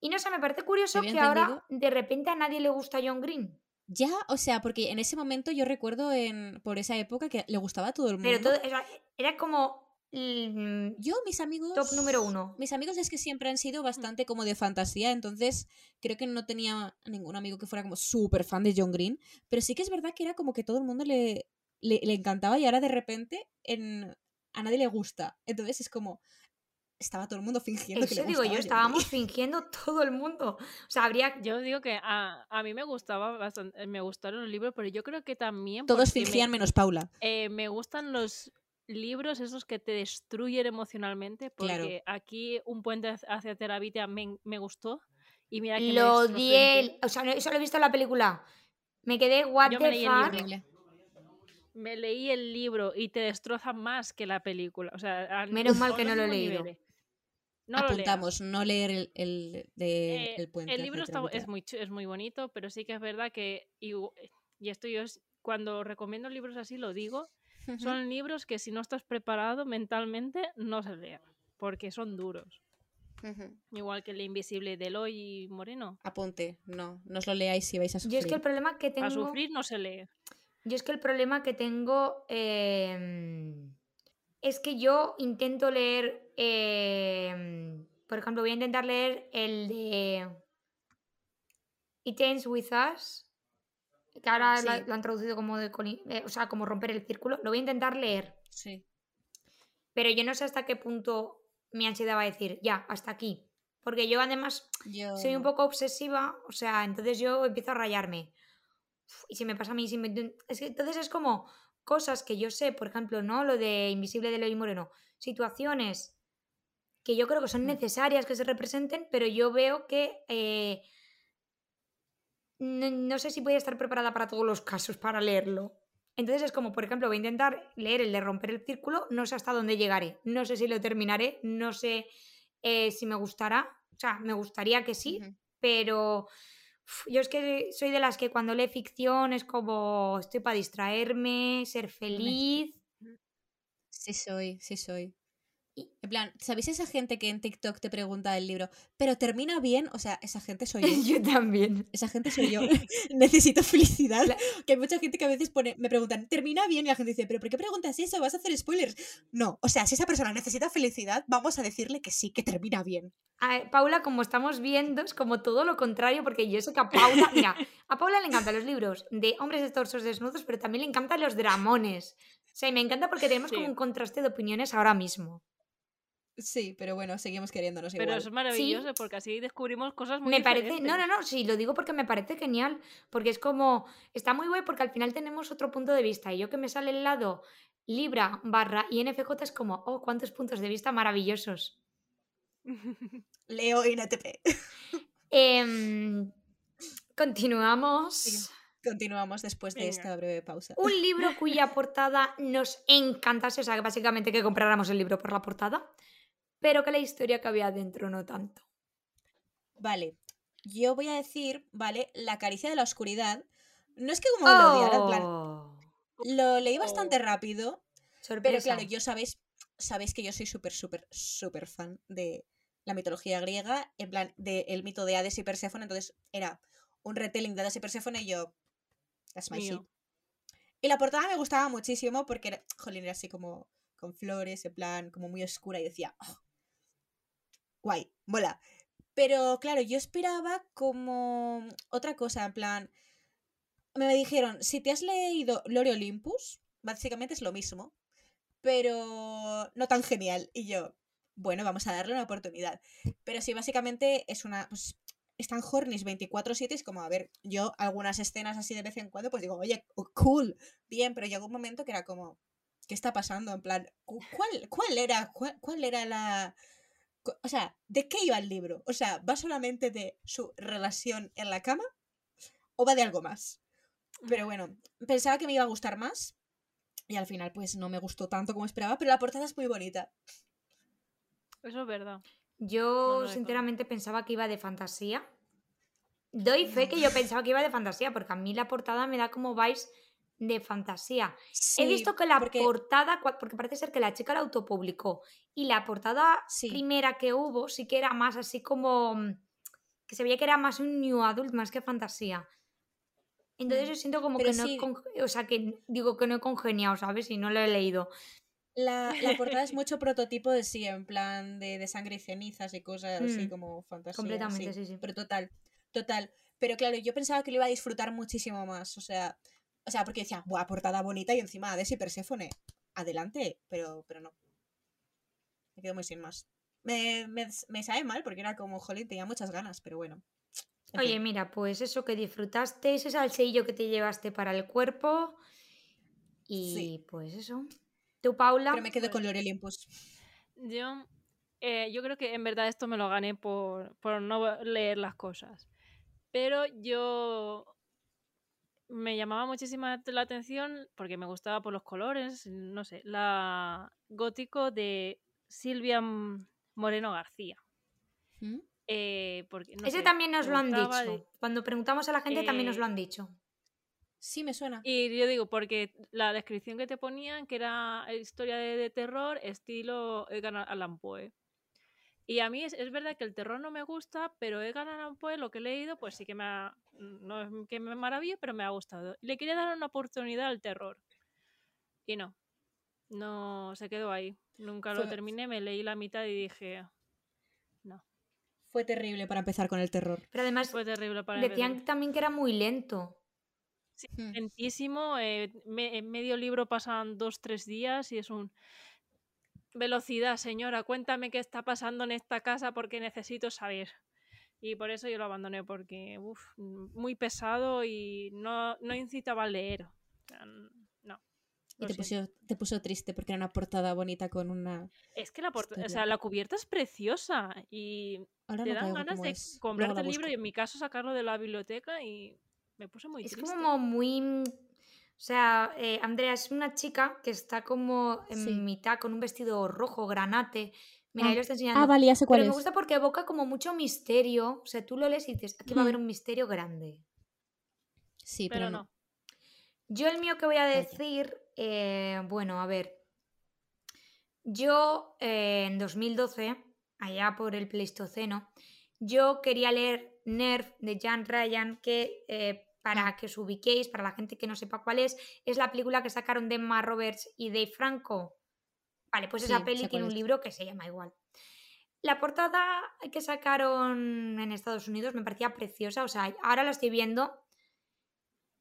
Y no sé, me parece curioso que ahora de repente a nadie le gusta John Green. Ya, o sea, porque en ese momento yo recuerdo en por esa época que le gustaba a todo el mundo. Pero todo, era, era como Yo, mis amigos. top número uno. Mis amigos es que siempre han sido bastante como de fantasía, entonces creo que no tenía ningún amigo que fuera como súper fan de John Green, pero sí que es verdad que era como que todo el mundo le, le, le encantaba y ahora de repente en, a nadie le gusta. Entonces es como, estaba todo el mundo fingiendo que Eso le digo yo, estábamos fingiendo todo el mundo. O sea, habría... Yo digo que a, a mí me gustaba bastante, me gustaron los libros, pero yo creo que también Todos me- fingían menos Paula. eh, me gustan los libros esos que te destruyen emocionalmente, Claro. porque aquí Un puente hacia- Terabitia me, me gustó y mira que Lo odié, o sea, no- eso lo he visto en la película. Me quedé, what Yo me the leí el fuck. libro. Me leí el libro y te destroza más que la película. O sea, Menos mal que no lo he leído. niveles. No. Apuntamos, no leer el, el, de, Eh, el puente. el libro está- es, muy, es muy bonito, pero sí que es verdad que, y, y esto yo es- cuando recomiendo libros así lo digo, Son libros que si no estás preparado mentalmente no se lean, porque son duros. Igual que El Invisible de Eloy Moreno. Apunte, no, no os lo leáis si vais a Yo sufrir. es que el problema que tengo... A sufrir no se lee. Yo es que el problema que tengo em, es que yo intento leer, em, por ejemplo, voy a intentar leer el de It Ends With Us, que ahora la- Sí. lo han traducido como de, eh, o sea, como romper el círculo. Lo voy a intentar leer, Sí. pero yo no sé hasta qué punto mi ansiedad va a decir, ya, hasta aquí. Porque yo además Yo... soy un poco obsesiva, o sea, entonces yo empiezo a rayarme. Uf, Y si me pasa a mí, si me- es que entonces es como cosas que yo sé, por ejemplo, ¿no? Lo de Invisible de Eloy Moreno, situaciones que yo creo que son Mm. necesarias que se representen, pero yo veo que eh, no, no sé si voy a estar preparada para todos los casos para leerlo. Entonces es como, por ejemplo, voy a intentar leer el de romper el círculo, no sé hasta dónde llegaré, no sé si lo terminaré, no sé eh, si me gustará, o sea, me gustaría que sí, pero yo es que soy de las que cuando lee ficción es como estoy para distraerme, ser feliz. Sí soy, sí soy. Y- En plan, ¿sabéis esa gente que en TikTok te pregunta el libro, pero termina bien? O sea, esa gente soy yo. yo también. Esa gente soy yo. Necesito felicidad. La- Que hay mucha gente que a veces pone, me preguntan, ¿termina bien? Y la gente dice, ¿pero por qué preguntas eso? ¿Vas a hacer spoilers? No, o sea, si esa persona necesita felicidad, vamos a decirle que sí, que termina bien. A Paula, como estamos viendo, es como todo lo contrario, porque yo sé que a Paula, mira, a Paula le encantan los libros de hombres de torsos desnudos, pero también le encantan los dramones. O sea, y me encanta porque tenemos como un contraste de opiniones ahora mismo. Sí, pero bueno, seguimos queriéndonos Pero igual. es maravilloso porque así descubrimos cosas muy me parece, no, no, no, sí, lo digo porque me parece genial, porque es como, está muy guay porque al final tenemos otro punto de vista y yo que me sale el lado Libra barra INFJ es como, oh, cuántos puntos de vista maravillosos. Leo INTP. Em, continuamos. Sí. Continuamos después de Venga. esta breve pausa. Un libro cuya portada nos encantase, o sea, que básicamente que compráramos el libro por la portada, pero que la historia que había dentro no tanto. Vale, yo voy a decir, vale, La caricia de la oscuridad. No es que como lo odiara, en plan, Oh, lo leí bastante Oh. rápido, pero sorpresa. claro, yo sabéis, sabéis que yo soy súper, súper, súper fan de la mitología griega, en plan, del mito de Hades y Perséfone, entonces era un retelling de Hades y Perséfone y yo, that's my shit. Y la portada me gustaba muchísimo porque, era, jolín, era así como con flores, en plan, como muy oscura y decía, "Oh, guay, mola. Pero claro, yo esperaba como otra cosa, en plan, me dijeron, si te has leído Lore Olympus, básicamente es lo mismo, pero no tan genial. Y yo, bueno, vamos a darle una oportunidad. Pero sí, básicamente es una... Pues, están hornies 24-7, es como, a ver, yo algunas escenas así de vez en cuando, pues digo, oye, cool, bien, pero llegó un momento que era como, ¿qué está pasando? En plan, ¿cuál, cuál era, cuál, era la... O sea, ¿de qué iba el libro? O sea, ¿va solamente de su relación en la cama? ¿O va de algo más? Pero bueno, pensaba que me iba a gustar más. Y al final, pues no me gustó tanto como esperaba, pero la portada es muy bonita. Eso es verdad. Yo, sinceramente, pensaba que iba de fantasía. Doy fe que yo pensaba que iba de fantasía, porque a mí la portada me da como vais de fantasía. He visto que la portada, porque parece ser que la chica la autopublicó, y la portada primera que hubo sí que era más así como mm, que se veía que era más un new adult más que fantasía. Entonces mm, yo siento como que no he o sea, que digo que no he congeniado, ¿sabes? Y no lo he leído. La, la portada es mucho prototipo de sí, en plan de, de sangre y cenizas y cosas así mm, como fantasía. Completamente, sí, sí. Pero total, total. Pero claro, yo pensaba que lo iba a disfrutar muchísimo más. O sea, o sea, porque decía, buah, portada bonita y encima de y Perséfone. Adelante, pero, pero no. Me quedo muy sin más. Me, me, me sabe mal porque era como, jolín, tenía muchas ganas, pero bueno. Oye, mira, pues eso que disfrutaste, ese salseillo que te llevaste para el cuerpo. Y pues eso. ¿Tú, Paula? Pero me quedo con Lore Olympus. Yo, eh, yo creo que en verdad esto me lo gané por, por no leer las cosas. Pero yo me llamaba muchísimo la atención porque me gustaba por los colores, no sé, la gótico de Silvia Moreno García. ¿Mm? Eh, porque, Ese también nos lo han dicho. Cuando preguntamos a la gente también nos eh, lo han dicho. Sí, me suena. Y yo digo, porque la descripción que te ponían, que era historia de, terror, estilo Edgar Allan Poe. Y a mí es, verdad que el terror no me gusta, pero Edgar Allan Poe, lo que he leído, pues sí que me ha. No es que me maravilla, pero me ha gustado. Le quería dar una oportunidad al terror. Y no. No se quedó ahí. Nunca lo terminé, me leí la mitad y dije. No. Fue terrible para empezar con el terror. Pero además. Fue terrible para Decían también que era muy lento. Sí, hmm. lentísimo. Eh, en medio libro pasan dos, tres días y es un Velocidad, señora, cuéntame qué está pasando en esta casa porque necesito saber. Y por eso yo lo abandoné, porque uf, muy pesado y no, no incitaba a leer. no. Y te puso, te puso, triste porque era una portada bonita con una. Es que la, o sea, la cubierta es preciosa y te dan ganas de comprarte el libro y en mi caso sacarlo de la biblioteca y me puse muy triste. Es como muy o sea, eh, Andrea es una chica que está como en mitad con un vestido rojo, granate. Mira, ah. ahí lo está enseñando. Ah, vale, ya sé cuál Pero me gusta porque evoca como mucho misterio. O sea, tú lo lees y dices, aquí va a haber un misterio grande. Sí, pero, no. Yo el mío que voy a decir, eh, bueno, a ver. Yo eh, en 2012, allá por el Pleistoceno, yo quería leer Nerf de Jan Ryan, que para que os ubiquéis, para la gente que no sepa cuál es, es la película que sacaron de Emma Roberts y Dave Franco. Vale, pues esa peli tiene un libro que se llama igual. La portada que sacaron en Estados Unidos me parecía preciosa, o sea, ahora la estoy viendo.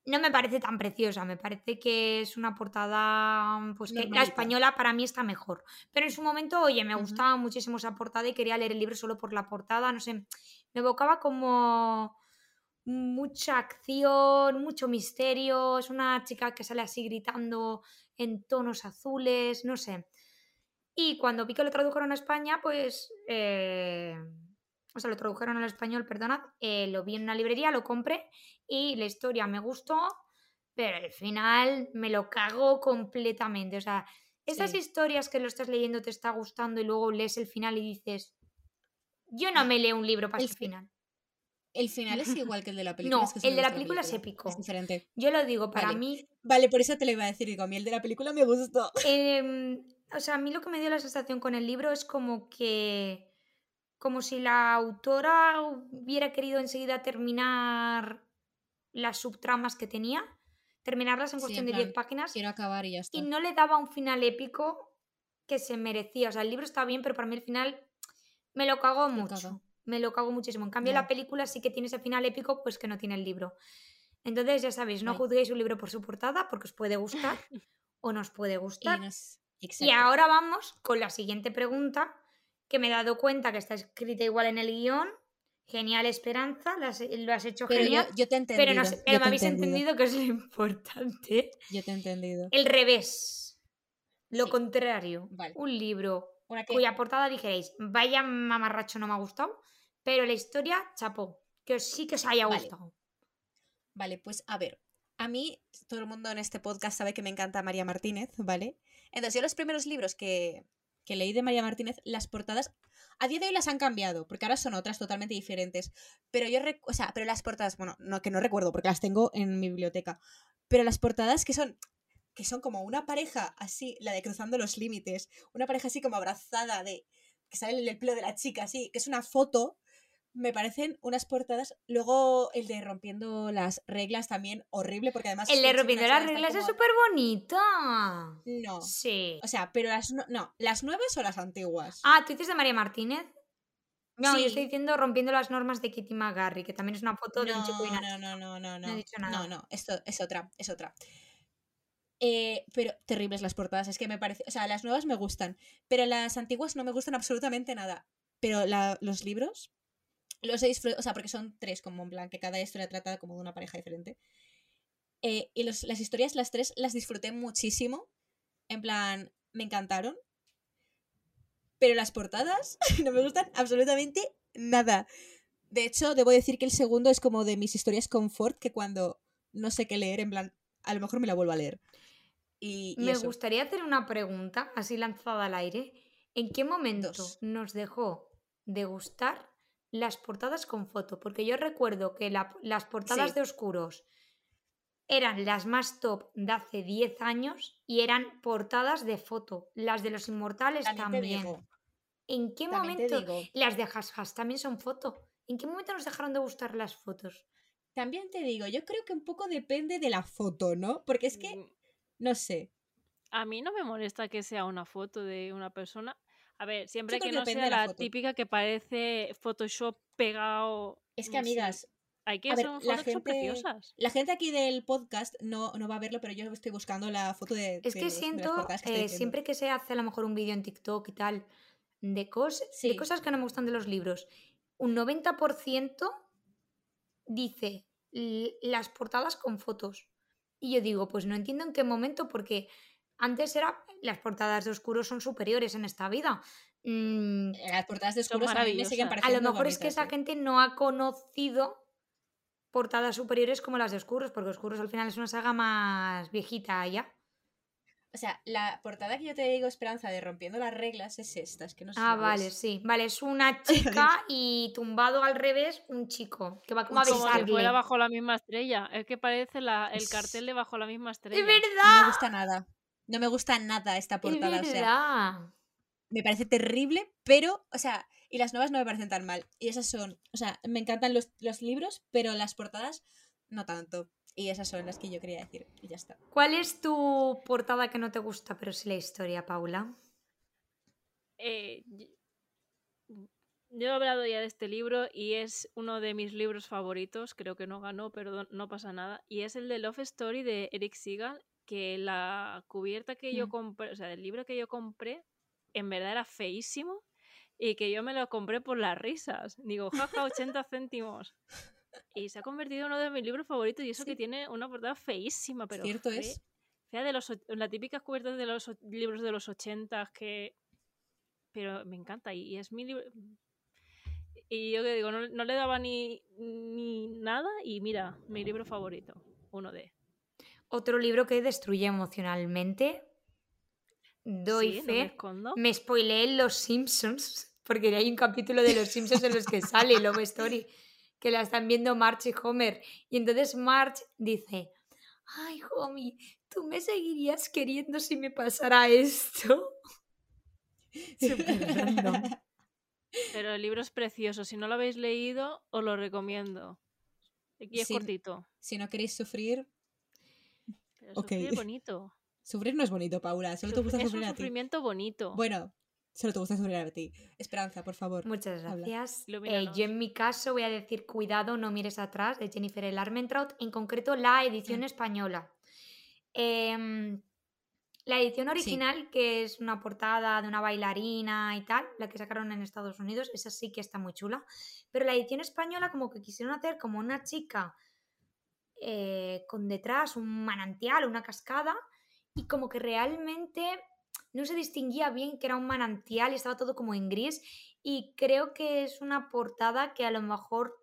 No me parece tan preciosa, me parece que es una portada, pues que la española para mí está mejor. Pero en su momento, oye, me gustaba muchísimo esa portada y quería leer el libro solo por la portada, no sé, me evocaba como mucha acción, mucho misterio. Es una chica que sale así gritando en tonos azules, no sé. Y cuando vi que lo tradujeron a España, pues. Eh, o sea, lo tradujeron al español, perdonad. Eh, lo vi en una librería, lo compré y la historia me gustó, pero al final me lo cagó completamente. O sea, esas historias que lo estás leyendo te está gustando y luego lees el final y dices. Yo no me leo un libro para el final. El final es igual que el de la película. No, el de la película, es épico. Es diferente. Yo lo digo, para mí. Vale, por eso te lo iba a decir. Digo, a mí el de la película me gustó. Em, o sea, a mí lo que me dio la sensación con el libro es como que. Como si la autora hubiera querido enseguida terminar las subtramas que tenía, terminarlas en cuestión de 10 páginas. Quiero acabar y ya está. Y no le daba un final épico que se merecía. O sea, el libro está bien, pero para mí el final me lo cagó mucho me lo cago muchísimo. En cambio, la película sí que tiene ese final épico, pues que no tiene el libro. Entonces, ya sabéis, no juzguéis un libro por su portada, porque os puede gustar o no os puede Y gustar. nos- Y exacto. ahora vamos con la siguiente pregunta, que me he dado cuenta que está escrita igual en el guion. Genial, Esperanza, lo has, hecho Pero genial. yo te he entendido. pero no pero me habéis entendido que es lo importante. Yo te he entendido. El revés. Lo Sí. contrario. Vale. Un libro cuya portada dijerais, vaya mamarracho no me ha gustado, pero la historia, chapó, que sí que os haya Vale. gustado. Vale, pues a ver. A mí, todo el mundo en este podcast sabe que me encanta María Martínez, ¿vale? Entonces, yo los primeros libros que, que leí de María Martínez, las portadas, a día de hoy las han cambiado, porque ahora son otras totalmente diferentes. Pero yo, o sea, pero las portadas, bueno, no que no recuerdo, porque las tengo en mi biblioteca. Pero las portadas que son, que son como una pareja así, la de Cruzando los Límites, una pareja así como abrazada, de que sale el pelo de la chica, así, que es una foto, me parecen unas portadas. Luego el de Rompiendo las Reglas también horrible, porque además. El de Rompiendo las reglas es súper bonita. No. Sí. O sea, pero las. No, no, ¿las nuevas o las antiguas? Ah, ¿tú dices de María Martínez? No, yo estoy diciendo Rompiendo las normas de Kitty McGarry, que también es una foto de un chico y no, una no, no, no, no, No he dicho nada. No, no, esto es otra, es otra. Eh, pero terribles las portadas, es que me parece. O sea, las nuevas me gustan, pero las antiguas no me gustan absolutamente nada. Pero la- los libros los he disfrutado, o sea, porque son tres, como en plan, que cada historia trata como de una pareja diferente. Eh, y los- las historias, las tres, las disfruté muchísimo. En plan, me encantaron. Pero las portadas no me gustan absolutamente nada. De hecho, debo decir que el segundo es como de mis historias confort, que cuando no sé qué leer, en plan, a lo mejor me la vuelvo a leer. Y, y Me eso. gustaría hacer una pregunta, así lanzada al aire. ¿En qué momento Dos. nos dejó de gustar las portadas con foto? Porque yo recuerdo que la- las portadas Sí. de oscuros eran las más top de hace 10 años y eran portadas de foto. Las de los inmortales También te también. digo, ¿En qué momento? Las de Hasjas también son foto. ¿En qué momento nos dejaron de gustar las fotos? también te digo, yo creo que un poco depende de la foto, ¿no? Porque es que, Mm, no sé. A mí no me molesta que sea una foto de una persona. A ver, siempre que que no sea de la típica que parece Photoshop pegado. Es que, amigas, Hay que ver, son la fotos que son gente- preciosas. la gente aquí del podcast no, no va a verlo, pero yo estoy buscando la foto de. Es que de siento, que eh, siempre que se hace a lo mejor un vídeo en TikTok y tal, de, cos- de cosas que no me gustan de los libros, un 90% dice "L- las portadas con fotos. Y yo digo, pues no entiendo en qué momento, porque antes era las portadas de oscuros son superiores en esta vida. Mm, Las portadas de Son oscuros a mí me siguen maravillosas. A lo a lo pareciendo mejor es que esa ¿eh? gente no ha conocido portadas superiores como las de oscuros, porque oscuros al final es una saga más viejita ya. O sea, la portada que yo te digo, Esperanza, de Rompiendo las Reglas es esta. Es que no sé Ah, vale, ves. sí. Vale, es una chica y tumbado al revés un chico que va como a chico. Como si besarle. fuera bajo la misma estrella. Es que parece la, el cartel de bajo la misma ¡Es estrella. No me verdad! gusta nada. No me gusta nada esta ¡Es portada. O sea, me parece terrible, pero, o sea, y las nuevas no me parecen tan mal. Y esas son, o sea, me encantan los, los libros, pero las portadas no tanto. Y esas son las que yo quería decir. Y ya está. ¿Cuál es tu portada que no te gusta, pero sí la historia, Paula? Eh, y- yo he hablado ya de este libro y es uno de mis libros favoritos. Creo que no ganó, pero no- no pasa nada. Y es el de Love Story de Eric Segal, que la cubierta que yo compré, o sea, el libro que yo compré, en verdad era feísimo y que yo me lo compré por las risas. Digo, jaja, 80 céntimos. Y se ha convertido en uno de mis libros favoritos y eso Sí. que tiene una portada feísima, pero Cierto fe- es. fea de los och- la típica cubierta de los libros de los 80 que pero me encanta y, y es mi libro y yo que digo no, no le daba ni, ni nada y mira mi libro favorito uno de Otro libro que destruye emocionalmente. Doy Sí, no me fe. escondo. me spoileé en Los Simpsons, porque hay un capítulo de Los Simpsons en los que sale Love Story, que la están viendo Marge y Homer. Y entonces Marge dice, ay, homie, ¿tú me seguirías queriendo si me pasara esto? Pero el libro es precioso si no lo habéis leído os lo recomiendo aquí es cortito Si no queréis sufrir, pero Ok. sufrir es bonito sufrir no es bonito, Paula. Solo te gusta es un sufrir a ti. sufrimiento bonito Bueno, Solo te gusta sobre a ti. Esperanza, por favor. Muchas gracias. Eh, yo en mi caso voy a decir Cuidado, no mires atrás, de Jennifer L. Armentrout, en concreto la edición Mm. española. Em, la edición original, que es una portada de una bailarina y tal, la que sacaron en Estados Unidos, esa sí que está muy chula. Pero la edición española como que quisieron hacer como una chica eh, con detrás un manantial, una cascada, y como que realmente no se distinguía bien que era un manantial y estaba todo como en gris. Y creo que es una portada que a lo mejor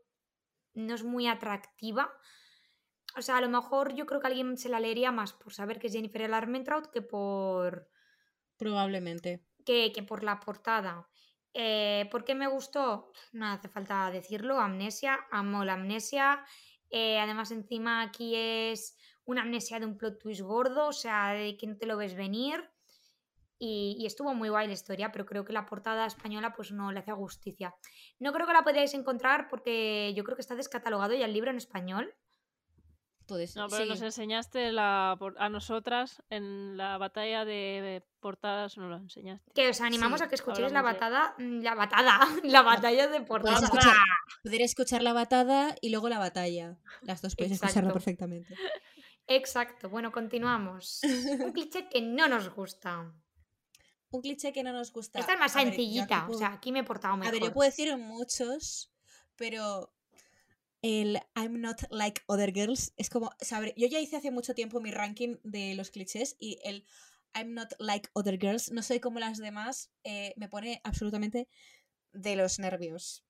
no es muy atractiva. O sea, a lo mejor yo creo que alguien se la leería más por saber que es Jennifer L. Armentrout que por, Probablemente. que, que por la portada. Eh, ¿Por qué me gustó? No hace falta decirlo. Amnesia, amo la amnesia. Eh, además, encima aquí es una amnesia de un plot twist gordo, o sea, de que no te lo ves venir. Y, estuvo muy guay la historia, pero creo que la portada española pues no le hace justicia. No creo que la podáis encontrar porque yo creo que está descatalogado ya el libro en español. Ser. No, pero sí. nos enseñaste la, a nosotras en la batalla de portadas, nos lo enseñaste. Que os animamos Sí, a que escuchéis la de- batada, la batada, la batalla de portada. Puedes escuchar, poder escuchar la batada y luego la batalla. Las dos puedes escucharla Exacto. perfectamente. Exacto, bueno, continuamos. Un cliché que no nos gusta. Un cliché que no nos gusta. Esta es más A ver, sencillita, o sea, aquí me he portado A mejor. ver, yo puedo decir muchos, pero el I'm not like other girls es como, saber, yo ya hice hace mucho tiempo mi ranking de los clichés y el I'm not like other girls, no soy como las demás, eh, me pone absolutamente de los nervios.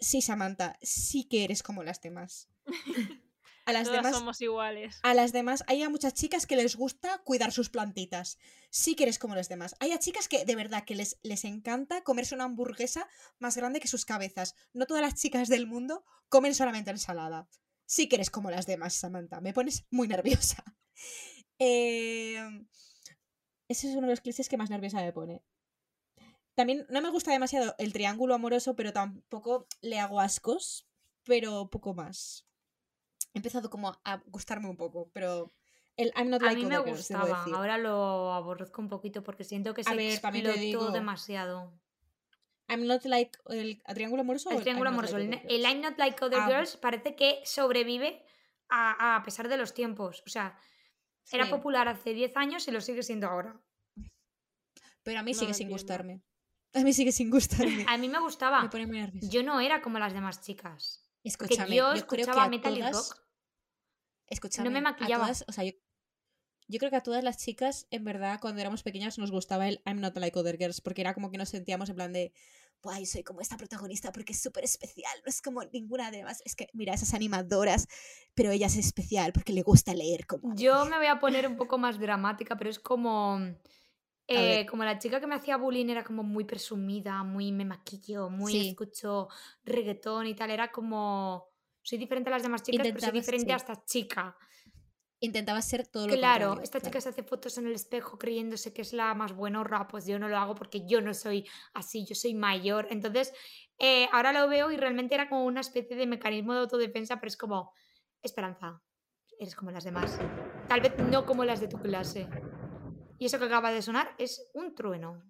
Sí, Samantha, sí que eres como las demás. A las Todas demás somos iguales. a las demás, hay a muchas chicas que les gusta cuidar sus plantitas. Sí que eres como las demás. Hay a chicas que de verdad que les, les encanta comerse una hamburguesa más grande que sus cabezas. No todas las chicas del mundo comen solamente ensalada. Sí que eres como las demás, Samantha. Me pones muy nerviosa. Eh, ese es uno de los clichés que más nerviosa me pone. También no me gusta demasiado el triángulo amoroso, pero tampoco le hago ascos, pero poco más. He empezado como a gustarme un poco, pero el I'm not A like mí me other girls, debo gustaba, ahora lo aborrezco un poquito porque siento que A se ver, también te explotó digo. demasiado. I'm not like el ¿a triángulo amoroso. El I'm triángulo not amoroso, like el, other el girls? I'm not like other Ah. girls parece que sobrevive a, a pesar de los tiempos. O sea, era popular hace 10 años y lo sigue siendo ahora. Pero a mí No sigue sin gustarme. A mí sigue sin gustarme. A mí me gustaba. me pone muy nerviosa. Yo no era como las demás chicas. Escúchame, yo yo, creo que escuchaba a metal y rock. Escúchame, me a maquillaba. todas, o sea, yo, yo creo que a todas las chicas, en verdad, cuando éramos pequeñas nos gustaba el I'm not like other girls, porque era como que nos sentíamos en plan de, Buah, yo soy como esta protagonista porque es súper especial, no es como ninguna de demás. Es que, mira, esas animadoras, pero ella es especial porque le gusta leer como... a mí". Yo me voy a poner un poco más dramática, pero es como. eh, como la chica que me hacía bullying era como muy presumida, muy me maquillo, muy Sí. escucho reggaetón y tal. Era como. Soy diferente a las demás chicas, pero soy diferente a sí. esta chica. Intentaba ser todo lo Claro, contrario. esta claro. chica se hace fotos en el espejo creyéndose que es la más buenorra, pues yo no lo hago porque yo no soy así, yo soy mayor. Entonces, eh, ahora lo veo y realmente era como una especie de mecanismo de autodefensa, pero es como, Esperanza, eres como las demás. Tal vez no como las de tu clase. Y eso que acaba de sonar es un trueno.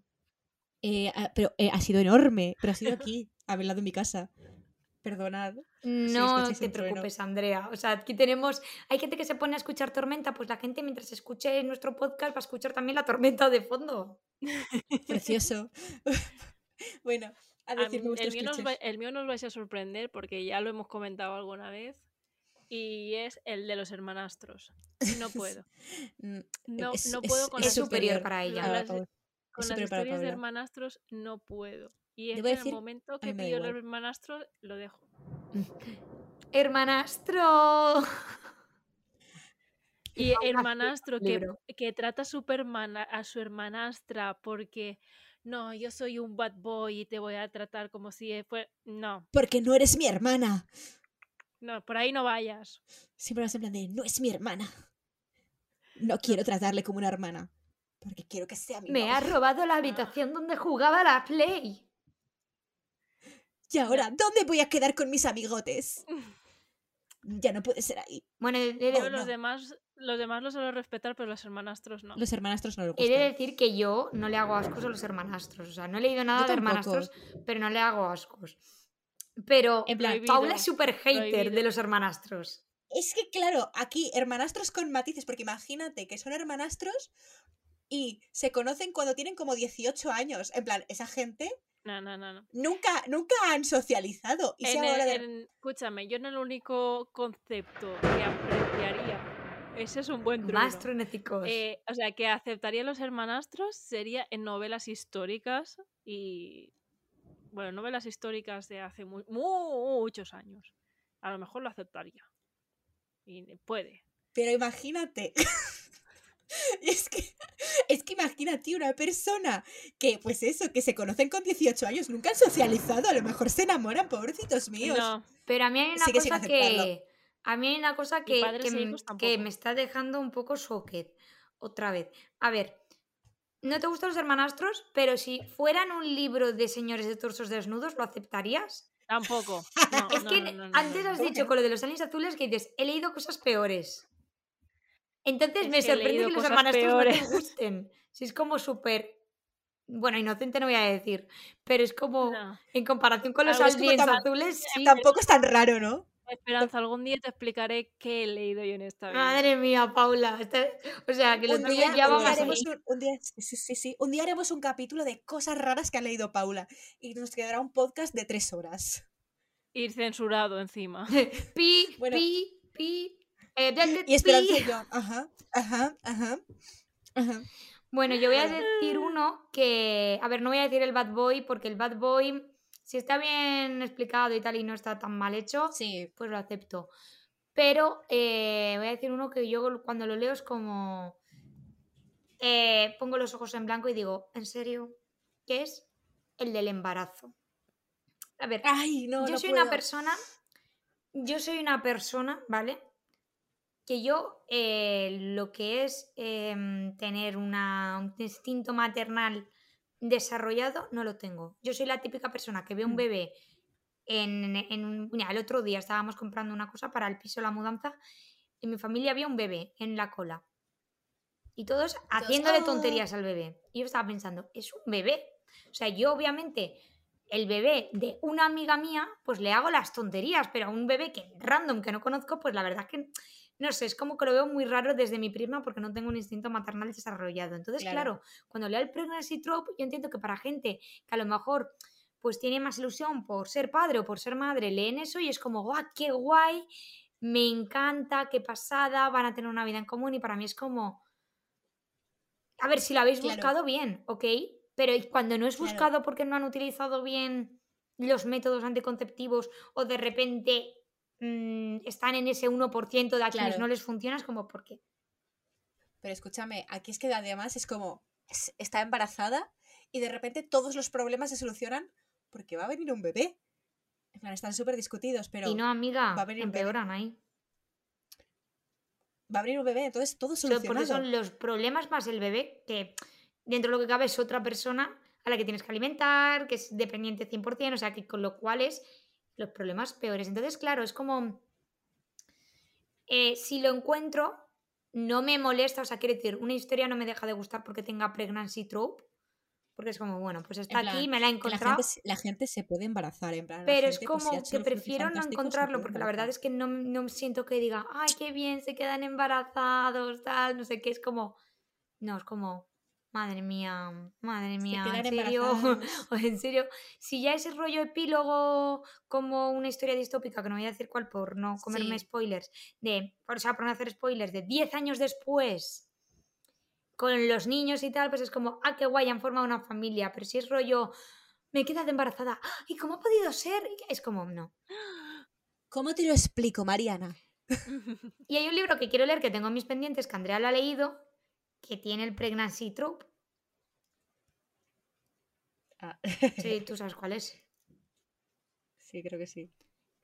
Eh, ah, pero eh, ha sido enorme, pero ha sido aquí, al lado de mi casa. Perdonad. No escucháis te trueno. preocupes, Andrea. O sea, aquí tenemos. Hay gente que se pone a escuchar tormenta, pues la gente mientras escuche nuestro podcast va a escuchar también la tormenta de fondo. Precioso. bueno, a A decirme mí- el, mío nos va- el mío nos vais a sorprender porque ya lo hemos comentado alguna vez. Y es el de los hermanastros. No puedo. Mm, No, es- no puedo con es las superior historias- para ella. a las- con las historias de hermanastros no puedo. Y es en decir, el momento que pillo el hermanastro, lo dejo. ¡Hermanastro! Y hermanastro que, que trata a su, hermana, a su hermanastra porque no, yo soy un bad boy y te voy a tratar como si fue. No, Porque no eres mi hermana. no, por ahí no vayas. Siempre vas en plan de, no es mi hermana. No quiero tratarle como una hermana. Porque quiero que sea mi Me novia. ha robado la habitación donde jugaba la Play. Y ahora, ¿dónde voy a quedar con mis amigotes? Ya no puede ser ahí. Bueno, de- Oh, los no. demás los demás los suelo respetar, pero los hermanastros no. Los hermanastros no lo He de gustan. decir que yo no le hago ascos a los hermanastros. O sea, no he leído nada de hermanastros, pero no le hago ascos. Pero En plan, Prohibido, Paula es súper hater de los hermanastros. Es que, claro, aquí hermanastros con matices, porque imagínate que son hermanastros y se conocen cuando tienen como 18 años. En plan, esa gente No, no, no, no. nunca, nunca han socializado. Y En el- de... en- escúchame, yo en el único concepto que apreciaría, ese es un buen truco. Más. Eh, o sea, que aceptaría los hermanastros sería en novelas históricas y. Bueno, novelas históricas de hace mu- muchos años. A lo mejor lo aceptaría. Y puede. Pero imagínate. Y es que, es que imagínate una persona que, pues eso, que se conocen con 18 años, nunca han socializado, a lo mejor se enamoran, pobrecitos míos. No, Pero a mí hay una cosa que. A mí hay una cosa que, que, e que me está dejando un poco shocked. Otra vez. A ver. No te gustan los hermanastros, pero si fueran un libro de señores de torsos desnudos, ¿lo aceptarías? tampoco. No, Es no, que no, no, no, antes no, has no. dicho con lo de los aliens azules que dices, he leído cosas peores. Entonces Es me que sorprende que los hermanastros no te gusten. Si es como súper. Bueno, inocente no voy a decir, pero es como No. en comparación con los aliens tan- azules, sí. Tampoco es tan raro, ¿no? Esperanza, algún día te explicaré qué he leído yo en esta vida. Madre mía, Paula. esta- O sea, que lo Un día, ya un va día más haremos un, un día, sí, sí, sí, sí, un día haremos un capítulo de cosas raras que ha leído Paula y nos quedará un podcast de tres horas. Ir censurado encima. Pi, Bueno. pi, pi. Eh, Y Esperanza yo, ajá, ajá, ajá, ajá. Bueno, yo voy a decir uno que, a ver, no voy a decir el Bad Boy porque el Bad Boy, si está bien explicado y tal y no está tan mal hecho, Sí, pues lo acepto. Pero eh, voy a decir uno que yo cuando lo leo es como, eh, pongo los ojos en blanco y digo, ¿en serio? ¿Qué es? El del embarazo. A ver, Ay, no, yo no soy puedo. una persona, yo soy una persona, ¿vale? Que yo eh, lo que es em, tener una- un instinto maternal desarrollado no lo tengo. Yo soy la típica persona que ve un Mm. bebé en, en un- mira, el otro día estábamos comprando una cosa para el piso, la mudanza, y en mi familia había un bebé en la cola. Y todos haciéndole tonterías al bebé. Y yo estaba pensando, es un bebé. O sea, yo obviamente el bebé de una amiga mía, pues le hago las tonterías, pero a un bebé que random que no conozco, pues la verdad es que no sé, es como que lo veo muy raro desde mi prisma porque no tengo un instinto maternal desarrollado. Entonces, Claro. claro, cuando leo el pregnancy trope, yo entiendo que para gente que a lo mejor pues tiene más ilusión por ser padre o por ser madre, leen eso y es como, ¡guau, qué guay! Me encanta, qué pasada, van a tener una vida en común y para mí es como, a ver, si lo habéis Claro. buscado bien, ¿ok? Pero ¿y cuando no es Claro. buscado porque no han utilizado bien los métodos anticonceptivos o de repente mm, están en ese 1% de a quienes no les funciona, es como, ¿por qué? Pero escúchame, aquí es que además es como, es- está embarazada y de repente todos los problemas se solucionan porque va a venir un bebé. En plan, están súper discutidos, pero y no, amiga, va a venir empeoran ahí. va a venir un bebé, entonces todo O sea, porque solucionado. son los problemas más el bebé, que dentro de lo que cabe es otra persona a la que tienes que alimentar, que es dependiente 100%, o sea, que con lo cual es los problemas peores. Entonces, claro, es como, eh, si lo encuentro, no me molesta, o sea, quiere decir, una historia no me deja de gustar porque tenga pregnancy trope, porque es como, bueno, pues está En plan, aquí, me la he la, encontrado. gente, la gente se puede embarazar, en plan. la Pero es gente, pues, si como que prefiero no encontrarlo, porque la verdad es que no, no siento que diga, ay, qué bien, se quedan embarazados, tal, no sé qué, es como, no, es como, madre mía, madre mía, en serio, en serio, si ya ese rollo epílogo como una historia distópica, que no voy a decir cuál por no comerme Sí. spoilers, de, o sea, por no hacer spoilers, de 10 años después, con los niños y tal, pues es como, ah, qué guay, han formado una familia, pero si es rollo, me he quedado embarazada, "Ah, ¿y cómo ha podido ser? Es como, no. ¿Cómo te lo explico, Mariana? Y hay un libro que quiero leer que tengo en mis pendientes, que Andrea lo ha leído, que tiene el pregnancy trope. Ah, Sí, tú sabes cuál es. sí, creo que sí.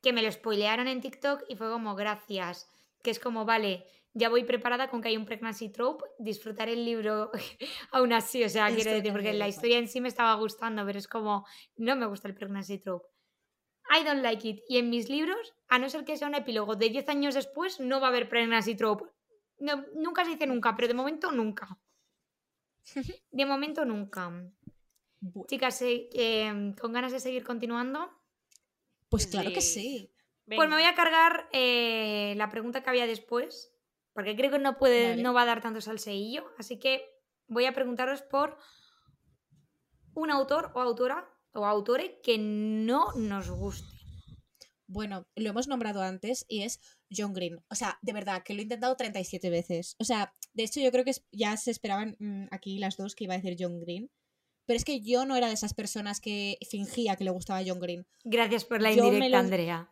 Que me lo spoilearon en TikTok y fue como, gracias. Que es como, vale, ya voy preparada con que hay un pregnancy trope, disfrutar el libro aún así, o sea, quiero decir, porque la historia en sí me estaba gustando, pero es como, no me gusta el pregnancy trope. I don't like it. Y en mis libros, a no ser que sea un epílogo de 10 años después, no va a haber pregnancy trope. No, nunca se dice nunca, pero de momento nunca. De momento nunca. Chicas, eh, eh, ¿con ganas de seguir continuando? Pues claro que Sí. Pues me voy a cargar eh, la pregunta que había después, porque creo que no puede, Vale. no va a dar tanto salseillo, así que voy a preguntaros por un autor o autora o autore que no nos guste. Bueno, lo hemos nombrado antes y es John Green. O sea, de verdad, que lo he intentado 37 veces. O sea, de hecho yo creo que ya se esperaban mm, aquí las dos que iba a decir John Green. Pero es que yo no era de esas personas que fingía que le gustaba John Green. Gracias por la Yo indirecta, lo- Andrea.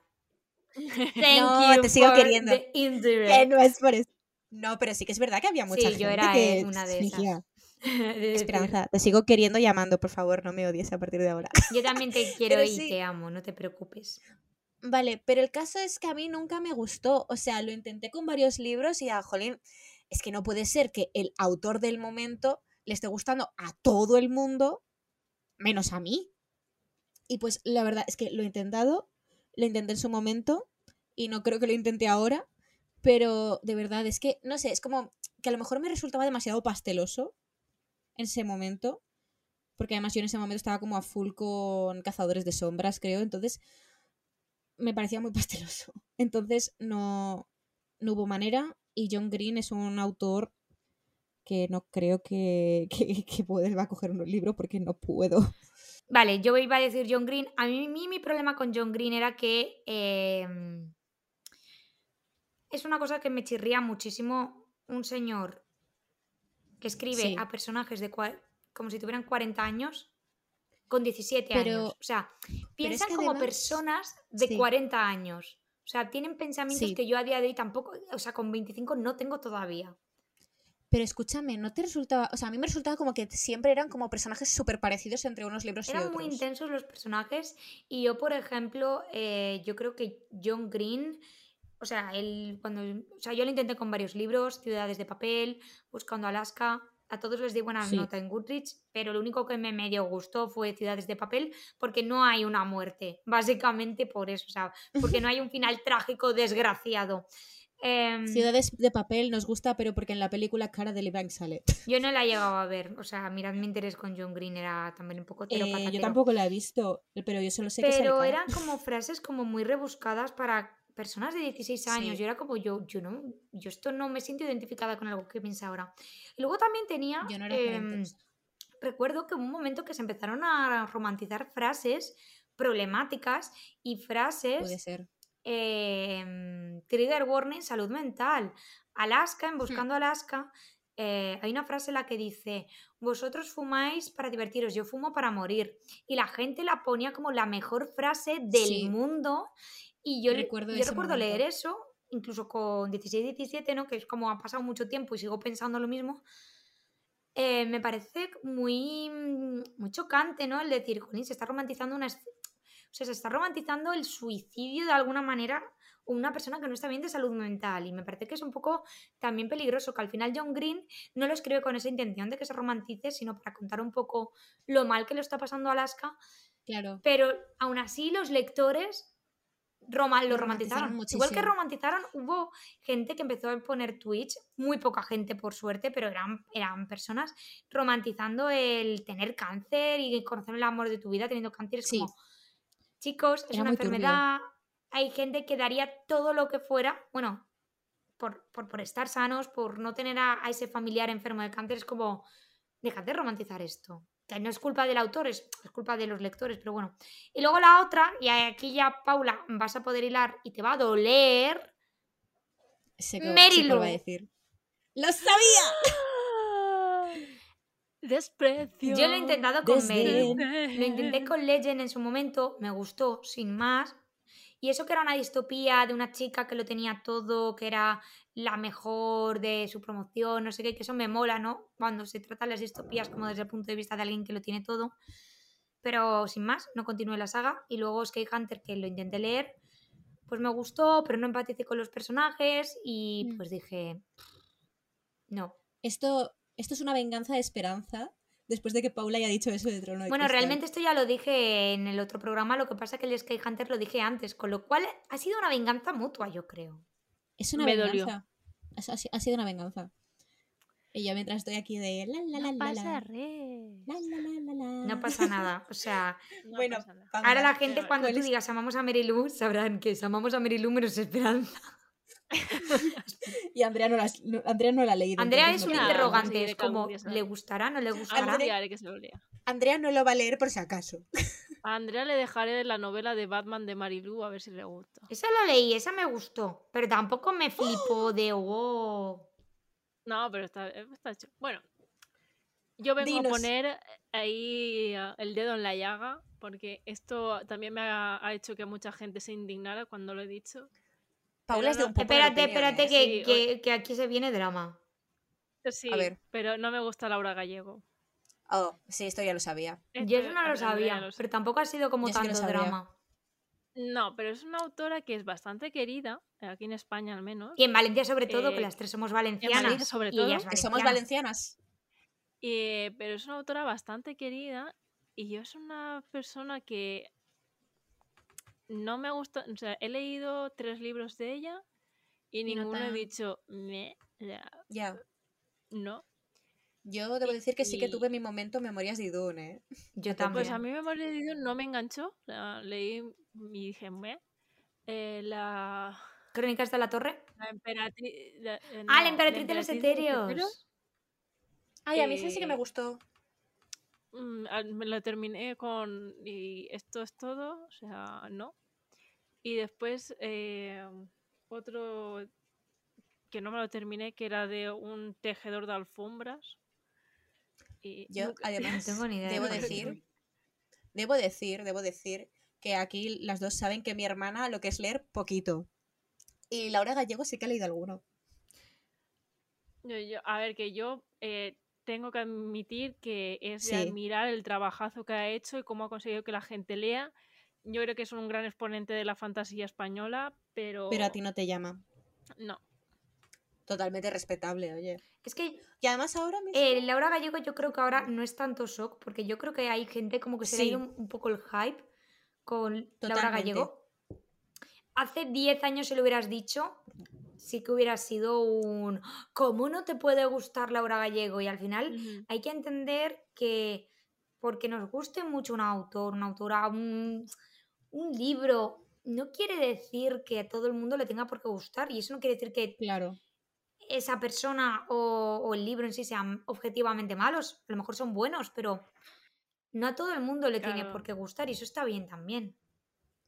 No, te sigo queriendo. Que no es por eso. No, pero sí que es verdad que había mucha Sí, gente yo era que eh, una de esas. fingía. Decir, Esperanza, te sigo queriendo llamando, por favor, no me odies a partir de ahora. Yo también te quiero Pero y sí. te amo, no te preocupes. Vale, pero el caso es que a mí nunca me gustó. O sea, lo intenté con varios libros y a jolín, es que no puede ser que el autor del momento le esté gustando a todo el mundo, menos a mí. Y pues la verdad es que lo he intentado, lo intenté en su momento y no creo que lo intente ahora, pero de verdad es que, no sé, es como que a lo mejor me resultaba demasiado pasteloso en ese momento, porque además yo en ese momento estaba como a full con Cazadores de Sombras, creo, entonces me parecía muy pasteloso. Entonces no, no hubo manera y John Green es un autor que no creo que, que, que vuelva a coger un libro porque no puedo. Vale, yo iba a decir John Green. A mí, mi- mi problema con John Green era que eh, es una cosa que me chirría muchísimo un señor que escribe Sí. a personajes de cua- como si tuvieran 40 años con 17 Pero- años. O sea, es piensan que como además- personas de sí. 40 años. O sea, tienen pensamientos Sí. que yo a día de hoy tampoco, o sea, con 25 no tengo todavía. Pero escúchame, ¿no te resultaba? O sea, a mí me resultaba como que siempre eran como personajes súper parecidos entre unos libros y Eran otros. muy intensos los personajes y yo, por ejemplo, eh, yo creo que John Green, o sea, él cuando, o sea, yo lo intenté con varios libros, Ciudades de papel, Buscando Alaska, a todos les di buena Sí. nota en Goodreads, pero lo único que me medio gustó fue Ciudades de papel porque no hay una muerte, básicamente por eso, o sea, porque no hay un final trágico desgraciado. Em, Ciudades de papel nos gusta, pero porque en la película Cara de Banks sale. yo no la he llegado a ver, o sea, mirad mi interés con John Green era también un poco Eh, yo tampoco la he visto, pero yo solo sé que sale Pero eran como frases como muy rebuscadas para personas de 16 años. Sí. Yo era como yo, yo no, yo esto no me siento identificada con algo que piensa ahora. Y luego también tenía, Yo no era parentes. recuerdo que hubo un momento que se empezaron a romantizar frases problemáticas y frases Puede ser. em, trigger warning salud mental. Alaska, Hmm. en Buscando Alaska, eh, hay una frase en la que dice, vosotros fumáis para divertiros, yo fumo para morir. Y la gente la ponía como la mejor frase del Sí. mundo. Y yo, Recuerdo yo ese recuerdo leer eso, incluso con 16, 17, ¿no? que es como ha pasado mucho tiempo y sigo pensando lo mismo. eh, me parece muy, muy chocante, ¿no? El decir, jolín, se está romantizando una... escena o sea, se está romantizando el suicidio de alguna manera o una persona que no está bien de salud mental. Y me parece que es un poco también peligroso, que al final John Green no lo escribe con esa intención de que se romantice, sino para contar un poco lo mal que lo está pasando a Alaska. Claro. Pero aún así los lectores roma- lo romantizaron. Igual que romantizaron, hubo gente que empezó a poner tweets, muy poca gente por suerte, pero eran, eran personas romantizando el tener cáncer y conocer el amor de tu vida teniendo cáncer. Es Sí. como, chicos, es una turbio. enfermedad, hay gente que daría todo lo que fuera, bueno, por, por, por estar sanos, por no tener a, a ese familiar enfermo de cáncer, es como, dejad de romantizar esto. Que no es culpa del autor, es, es culpa de los lectores, pero bueno. Y luego la otra, y aquí ya, Paula, vas a poder hilar y te va a doler. Sé que, sé Mary cuál va a decir. ¡Lo sabía! Desprecio. Yo lo he intentado con. Meryl. Lo intenté con Legend en su momento, me gustó, sin más. Y eso que era una distopía de una chica que lo tenía todo, que era la mejor de su promoción, no sé qué, que eso me mola, ¿no? Cuando se tratan las distopías como desde el punto de vista de alguien que lo tiene todo. Pero sin más, no continué la saga. Y luego Sky Hunter, que lo intenté leer, pues me gustó, pero no empaticé con los personajes y Mm. pues dije, no. Esto, esto es una venganza de esperanza después de que Paula haya dicho eso de Trono de Bueno, Cristal. realmente esto ya lo dije en el otro programa, lo que pasa que el Sky Hunter lo dije antes, con lo cual ha sido una venganza mutua, yo creo. Es una Me dolió. venganza. Eso ha, si- ha sido una venganza. Y yo mientras estoy aquí de la la la No la pasa la, res. la la la la la. No pasa nada. O sea, No Bueno, ahora la gente cuando ¿cuál tú es- digas amamos a Mary Lou sabrán que es amamos a Mary Lou menos Esperanza. Y Andrea no, las- no- Andrea no la ha leído. Andrea es un no interrogante, es como, ¿le gustará? ¿No le gustará? Que se lo lea. Andrea no lo va a leer por si acaso. A Andrea le dejaré la novela de Batman de Marilu a ver si le gusta. Esa la leí, esa me gustó, pero tampoco me flipó de oh. No, pero está, está hecho. Bueno, yo vengo Dinos. a poner ahí eh, el dedo en la llaga, porque esto también me ha, ha hecho que mucha gente se indignara cuando lo he dicho. Paula es de no- un poco de Espérate, espérate, ¿eh? que, Sí, que- que aquí se viene drama. Sí, A ver. pero no me gusta Laura Gallego. Oh, sí, esto ya lo sabía. Yo eso no lo sabía, lo pero tampoco ha sido como Yo tanto drama. No, pero es una autora que es bastante querida, eh, aquí en España al menos. Y en Valencia sobre todo, que Eh, las tres somos valencianas. sobre todo, somos valenciana. valencianas. Eh, pero es una autora bastante querida y yo es una persona que no me gusta, o sea, he leído tres libros de ella y, Y no ninguno he dicho, "Me, la- Ya. no. Yo debo decir que sí que tuve mi momento Memorias de Idun, ¿eh? Yo Pues también. Pues a mí Memoria de Idun no me enganchó, o sea, leí y dije, "Me". Eh, la, Crónicas de la Torre. la emperatriz... la- eh, ah, la emperatriz de los etéreos. Ay, a mí sí que me Eh, gustó. Mm, me lo terminé con y esto es todo, o sea, no. Y después eh, otro que no me lo terminé, que era de un tejedor de alfombras. Y Yo, además, tengo ni idea de debo decir, debo decir, debo decir que aquí las dos saben que mi hermana lo que es leer poquito. Y Laura Gallego sí que ha leído alguno. yo- yo- a ver, que yo eh, tengo que admitir que es de Sí. admirar el trabajazo que ha hecho y cómo ha conseguido que la gente lea. Yo creo que es un gran exponente de la fantasía española, pero, Pero a ti no te llama. no. Totalmente respetable, oye. Es que Y además ahora mismo... eh, Laura Gallego yo creo que ahora no es tanto shock, porque yo creo que hay gente como que se le ha Sí. ido un, un poco el hype con Laura. Gallego. Hace 10 años si lo hubieras dicho, sí que hubiera sido un ¿cómo no te puede gustar Laura Gallego? Y al final hay que entender que porque nos guste mucho un autor, una autora, un, un libro, no quiere decir que a todo el mundo le tenga por qué gustar. Y eso no quiere decir que Claro. esa persona o, o el libro en sí sean objetivamente malos. A lo mejor son buenos, pero no a todo el mundo le tiene por qué gustar. Y eso está bien también.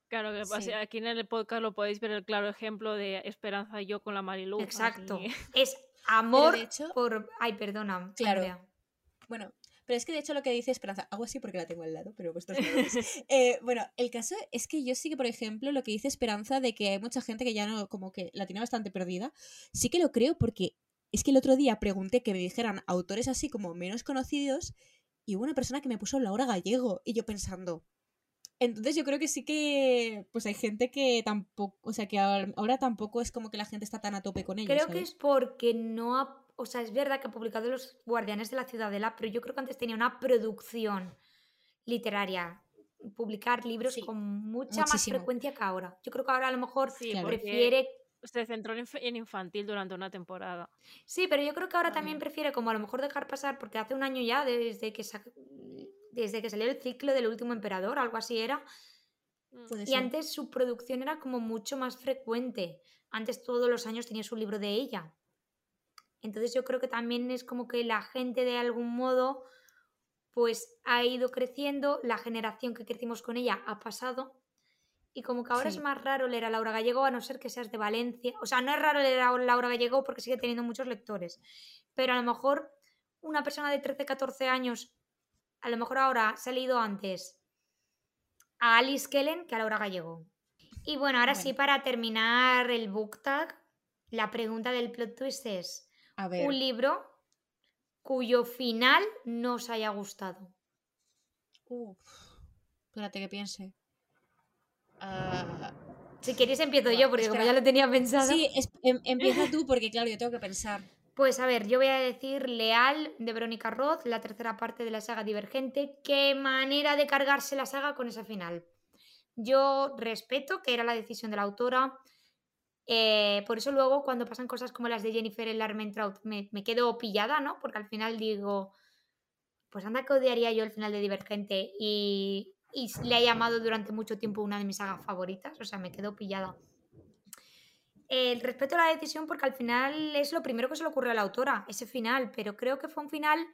Claro, que Sí. pasa- aquí en el podcast lo podéis ver el claro ejemplo de Esperanza y yo con la Marilu. Exacto. así- Es amor hecho- por... Ay, perdona. Claro. Andrea. Bueno, pero es que de hecho lo que dice Esperanza, hago así porque la tengo al lado, pero vosotros no lo veis. Eh, bueno, el caso es que yo sí que, por ejemplo, lo que dice Esperanza de que hay mucha gente que ya no, como que la tiene bastante perdida, sí que lo creo porque es que el otro día pregunté que me dijeran autores así como menos conocidos y hubo una persona que me puso Laura Gallego y yo pensando. Entonces yo creo que sí que pues hay gente que tampoco, o sea que ahora tampoco es como que la gente está tan a tope con ellos. Creo que es porque no ha... O sea, es verdad que ha publicado Los Guardianes de la Ciudadela, pero yo creo que antes tenía una producción literaria. Publicar libros Sí, con mucha más frecuencia que ahora. Yo creo que ahora a lo mejor Sí, prefiere se centró en, inf- en infantil durante una temporada. Sí, pero yo creo que ahora también prefiere como a lo mejor dejar pasar, porque hace un año ya, desde que, sa- desde que salió el ciclo del último emperador, algo así era, Mm. Puede y ser. antes su producción era como mucho más frecuente. Antes todos los años tenía su libro de ella. Entonces yo creo que también es como que la gente de algún modo pues ha ido creciendo, la generación que crecimos con ella ha pasado y como que ahora Sí. es más raro leer a Laura Gallego a no ser que seas de Valencia. O sea, no es raro leer a Laura Gallego porque sigue teniendo muchos lectores, pero a lo mejor una persona de 13, 14 años, a lo mejor ahora se ha leído antes a Alice Kellen que a Laura Gallego. Y bueno, ahora sí, para terminar el book tag, la pregunta del plot twist es, A ver. un libro cuyo final no os haya gustado. Uf, espérate que piense. Ah, Si queréis empiezo yo, porque como ya lo tenía pensado. sí, es- em- empieza tú porque claro, yo tengo que pensar. Pues a ver, yo voy a decir Leal de Verónica Roth, la tercera parte de la saga Divergente. Qué manera de cargarse la saga con ese final. Yo respeto que era la decisión de la autora. Eh, por eso luego cuando pasan cosas como las de Jennifer en Larmentrout me, me quedo pillada, ¿no? Porque al final digo, pues anda que odiaría yo el final de Divergente y, y le ha llamado durante mucho tiempo una de mis sagas favoritas, o sea, me quedo pillada. Eh, respeto la decisión porque al final es lo primero que se le ocurrió a la autora, ese final, pero creo que fue un final...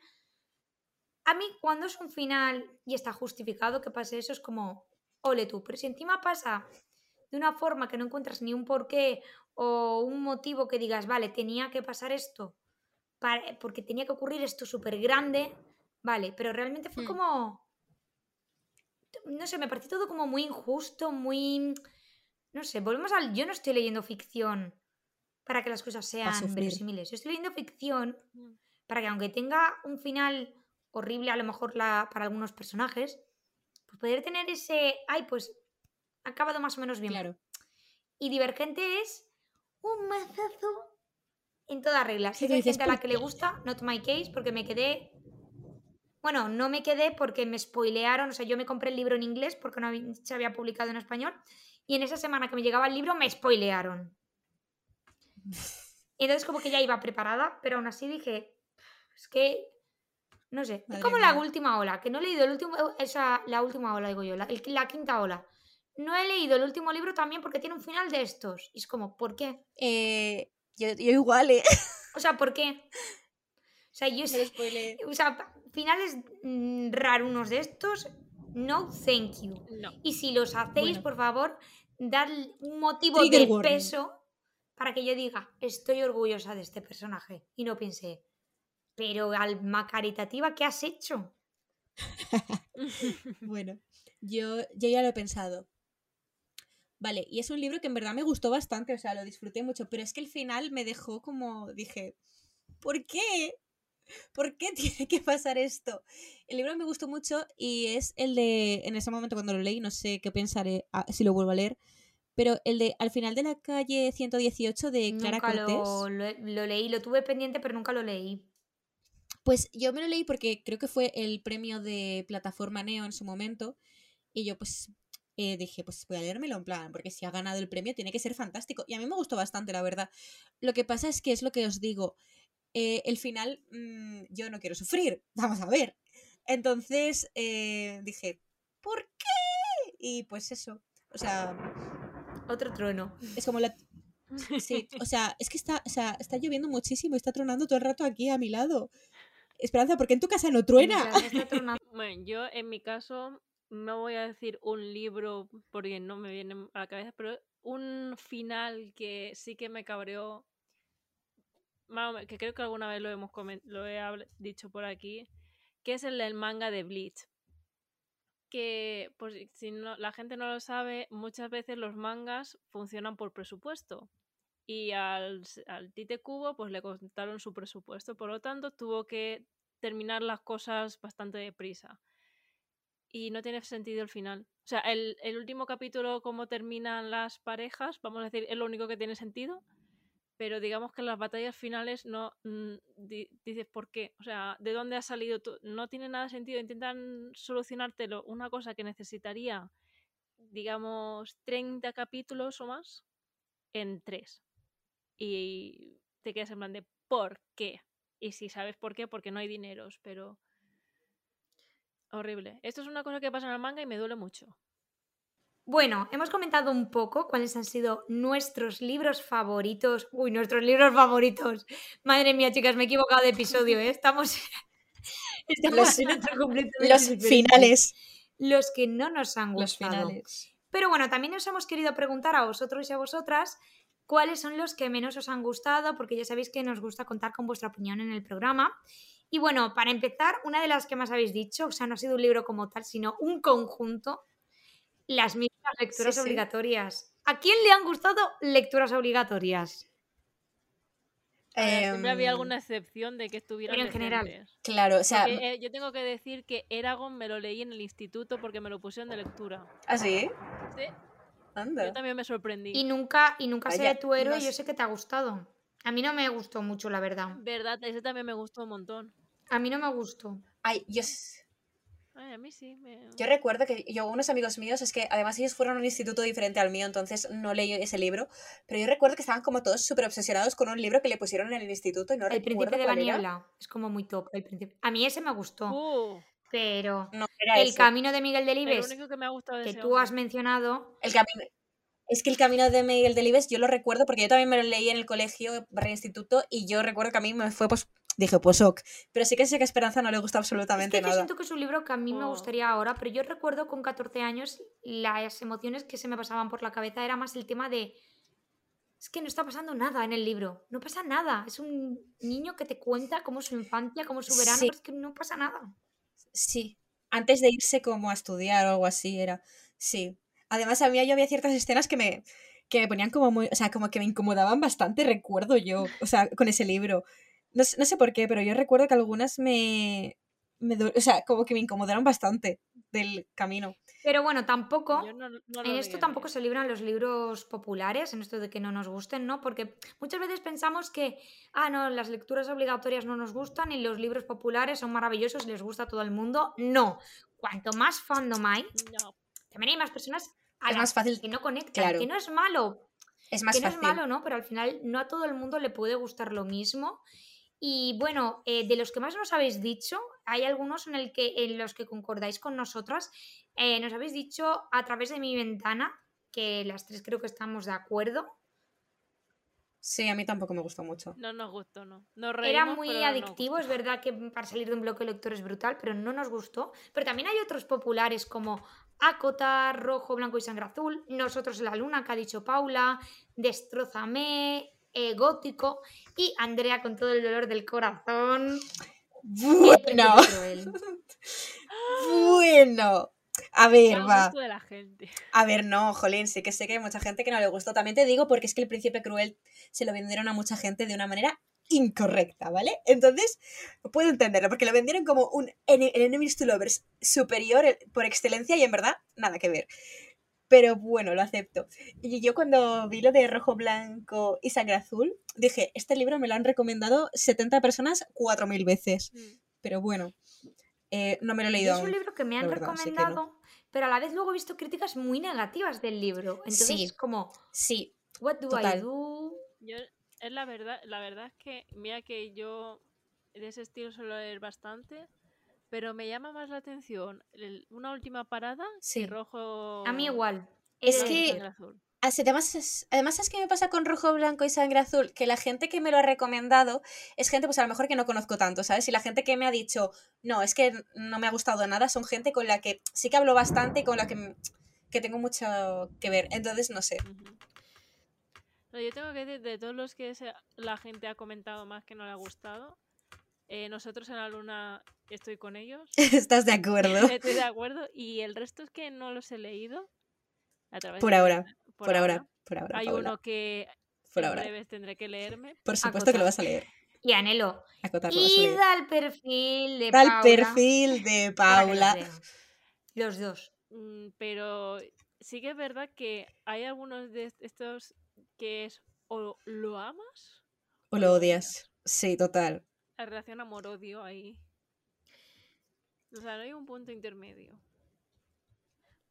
A mí cuando es un final y está justificado que pase eso es como, ole tú, pero si encima pasa de una forma que no encuentras ni un porqué o un motivo que digas, vale, tenía que pasar esto, para, porque tenía que ocurrir esto súper grande, vale, pero realmente fue Hmm. como... No sé, me pareció todo como muy injusto, muy... No sé, volvemos al... Yo no estoy leyendo ficción para que las cosas sean verosímiles. Yo estoy leyendo ficción Mm. para que aunque tenga un final horrible a lo mejor la, para algunos personajes, pues poder tener ese... Ay, pues acabado más o menos bien. Claro. Y Divergente es un mazazo en toda regla. Sí, que hay gente a la ¿por que le gusta, not my case, porque me quedé... Bueno, no me quedé porque me spoilearon, o sea, yo me compré el libro en inglés porque no se había publicado en español y en esa semana que me llegaba el libro me spoilearon. Entonces como que ya iba preparada, pero aún así dije, es que, no sé, es como la última ola, que no he leído el último, esa, la última ola, digo yo, la, el- la quinta ola. No he leído el último libro también porque tiene un final de estos. Y es como, ¿por qué? Eh, yo, yo igual, ¿eh? O sea, ¿por qué? O sea, yo sé, o sea, finales mm, rarunos de estos, no thank you. No. Y si los hacéis, Bueno. por favor, dar un motivo Trigger de warning. peso para que yo diga, estoy orgullosa de este personaje. Y no piense, pero alma caritativa, ¿qué has hecho? Bueno, yo, yo ya lo he pensado. Vale, y es un libro que en verdad me gustó bastante, o sea, lo disfruté mucho, pero es que el final me dejó como, dije, ¿por qué? ¿Por qué tiene que pasar esto? El libro me gustó mucho y es el de, en ese momento cuando lo leí, no sé qué pensaré ah, si lo vuelvo a leer, pero el de Al final de la calle 118 de Clara nunca Cortés. lo, lo- lo leí, lo tuve pendiente, pero nunca lo leí. Pues yo me lo leí porque creo que fue el premio de plataforma Neo en su momento. Y yo pues eh, dije, pues voy a leérmelo en plan, porque si ha ganado el premio tiene que ser fantástico. Y a mí me gustó bastante, la verdad. Lo que pasa es que es lo que os digo. eh, el final, mm, yo no quiero sufrir. Vamos a ver. Entonces eh, dije, ¿por qué? Y pues eso. O sea, Otro trueno. es como la... Sí, o sea, es que está, o sea, está lloviendo muchísimo y está tronando todo el rato aquí a mi lado. Esperanza, ¿por qué en tu casa no truena? Mientras está tronando- Bueno, yo en mi caso no voy a decir un libro porque no me viene a la cabeza, pero un final que sí que me cabreó, que creo que alguna vez lo hemos lo he dicho por aquí, que es el del manga de Bleach. Que, pues, si no, la gente no lo sabe, muchas veces los mangas funcionan por presupuesto. Y al, al Tite Cubo, pues le contaron su presupuesto. Por lo tanto, tuvo que terminar las cosas bastante deprisa. Y no tiene sentido el final. O sea, el, el último capítulo, cómo terminan las parejas, vamos a decir, es lo único que tiene sentido. Pero digamos que las batallas finales no mm, di- dices por qué. O sea, ¿de dónde ha salido? No tiene nada sentido. Intentan solucionártelo. Una cosa que necesitaría, digamos, 30 capítulos o más en 3. Y te quedas en plan de ¿por qué? Y si sabes por qué, porque no hay dineros, pero horrible. Esto es una cosa que pasa en el manga y me duele mucho. Bueno, hemos comentado un poco cuáles han sido nuestros libros favoritos. Uy, nuestros libros favoritos. Madre mía, chicas, me he equivocado de episodio, ¿eh? Estamos, estamos Los- en otro completamente Los diferente. finales. Los que no nos han Los gustado. finales. Pero bueno, también os hemos querido preguntar a vosotros y a vosotras cuáles son los que menos os han gustado, porque ya sabéis que nos gusta contar con vuestra opinión en el programa. Y bueno, para empezar, una de las que más habéis dicho, o sea, no ha sido un libro como tal, sino un conjunto, las mismas lecturas Sí, sí. obligatorias. ¿A quién le han gustado lecturas obligatorias? A ver, siempre había alguna excepción de que estuvieran pero en general. Claro, o sea, Porque, eh, yo tengo que decir que Eragon me lo leí en el instituto porque me lo pusieron de lectura. ¿así? Sí, yo Anda. también me sorprendí. Y nunca, y nunca Vaya, seré tu héroe, no yo sé. sé que te ha gustado. A mí no me gustó mucho, la verdad. Verdad, ese también me gustó un montón. A mí no me gustó. Ay, yo... Ay, a mí sí. Me... Yo recuerdo que yo, unos amigos míos, es que además ellos fueron a un instituto diferente al mío, entonces no leí ese libro, pero yo recuerdo que estaban como todos súper obsesionados con un libro que le pusieron en el instituto y no El príncipe de la niebla. Es como muy top. El príncipe. A mí ese me gustó. Uh, Pero No, era el ese. camino de Miguel el Delibes, único que me ha gustado de que tú has mencionado, El camino. Es que el camino de Miguel Delibes yo lo recuerdo porque yo también me lo leí en el colegio barra instituto y yo recuerdo que a mí me fue pues dije pues ok, pero sí que sé que a Esperanza no le gusta Es absolutamente que yo nada. siento que es un libro que a mí me Oh. gustaría ahora, pero yo recuerdo con 14 años las emociones que se me pasaban por la cabeza era más el tema de es que no está pasando nada en el libro, no pasa nada, es un niño que te cuenta cómo es su infancia, cómo es su verano, Sí. pero es que no pasa nada. Sí, antes de irse como a estudiar o algo así era. Sí. Además, a mí yo había ciertas escenas que me, que me ponían como muy, o sea, como que me incomodaban bastante, recuerdo yo, o sea, con ese libro. No, sé- no sé por qué, pero yo recuerdo que algunas me, me do- o sea, como que me incomodaron bastante del camino. Pero bueno, tampoco no, no En esto tampoco se libran los libros populares, en esto de que no nos gusten, ¿no? Porque muchas veces pensamos que, ah, no, las lecturas obligatorias no nos gustan y los libros populares son maravillosos y les gusta a todo el mundo. No. Cuanto más fandom hay, No, también hay más personas a Es las más fácil, que no conectan, claro. que no es malo, es más que no fácil. es malo, ¿no? Pero al final no a todo el mundo le puede gustar lo mismo. Y bueno, eh, de los que más nos habéis dicho, hay algunos en, el que, en los que concordáis con nosotras. Eh, nos habéis dicho a través de mi ventana, que las tres creo que estamos de acuerdo. Sí, a mí tampoco me gustó mucho. no nos gustó, no. Nos Era muy no adictivo, es verdad que para salir de un bloque de lector es brutal, pero no nos gustó. Pero también hay otros populares como Acotar, Rojo, Blanco y Sangre Azul, Nosotros en la Luna, que ha dicho Paula, Destrozame, eh, Gótico y Andrea con todo el dolor del corazón. Bueno, bueno. A ver, va. gusto de la gente. A ver, no, jolín, sí que sé que hay mucha gente que no le gustó. También te digo porque es que el príncipe cruel se lo vendieron a mucha gente de una manera incorrecta, ¿vale? Entonces, puedo entenderlo, porque lo vendieron como un el Enemies to Lovers superior por excelencia y en verdad, nada que ver. Pero bueno, lo acepto. Y yo cuando vi lo de Rojo, Blanco y Sangre Azul, dije, este libro me lo han recomendado 70 personas 4.000 veces. Mm. Pero bueno, eh, no me lo he Y leído es un aún. libro que me han verdad, no. recomendado, pero a la vez luego he visto críticas muy negativas del libro. Entonces Sí. es como, Sí, what do I Total. do? Yo, es la verdad, la verdad es que, mira que yo de ese estilo suelo leer bastante, pero me llama más la atención el- una última parada Sí. que rojo. A mí igual. Es que- Además, es, además es que me pasa con rojo, blanco y sangre azul, que la gente que me lo ha recomendado es gente, pues a lo mejor que no conozco tanto, ¿sabes? Y la gente que me ha dicho, no, es que no me ha gustado nada, son gente con la que sí que hablo bastante y con la que, que tengo mucho que ver. Entonces, no sé. No, yo tengo que decir, de todos los que la gente ha comentado más que no le ha gustado, eh, nosotros en la luna estoy con ellos, ¿Estás de acuerdo? estoy de acuerdo, y el resto es que no los he leído. A través Por de- ahora, Por ahora, por ahora. Hay Paula. uno que por ahora. breves tendré que leerme. Por supuesto que lo vas a leer. Y anhelo. Acotar, lo vas a leer. Id al perfil de Da el Paula perfil de Paula. Los dos. Mm, Pero sí que es verdad que hay algunos de est- estos que es o lo amas, O lo odias. Sí, total. La relación amor-odio ahí. O sea, no hay un punto intermedio.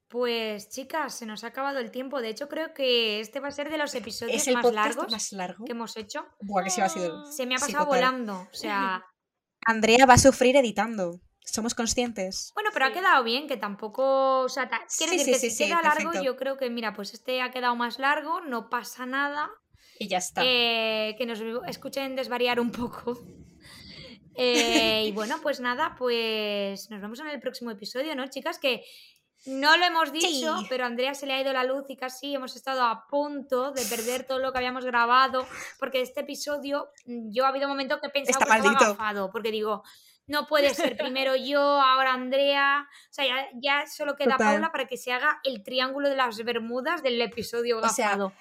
Pues chicas, se nos ha acabado el tiempo. De hecho, creo que este va a ser de los episodios Es el más largos más largo. que hemos hecho. Buah, que sí va a ser. Se me ha pasado volando. O sea, Andrea va a sufrir editando. Somos conscientes. bueno, pero ha quedado bien, que tampoco. O sea, ta- quiero Sí, decir sí, que sí, si sí, queda largo, perfecto. yo creo que, mira, pues este ha quedado más largo, no pasa nada. Y ya está. Eh, que nos escuchen desvariar un poco. Eh, y bueno, pues nada, pues nos vemos en el próximo episodio, ¿no, chicas? Que no lo hemos dicho, Sí. pero a Andrea se le ha ido la luz y casi hemos estado a punto de perder todo lo que habíamos grabado, porque este episodio mm, yo ha habido momentos que he pensado Está que estaba agafado, porque digo, no puede ser primero yo, ahora Andrea, o sea, ya, ya solo queda Total. Paula para que se haga el triángulo de las Bermudas del episodio O sea, gafado.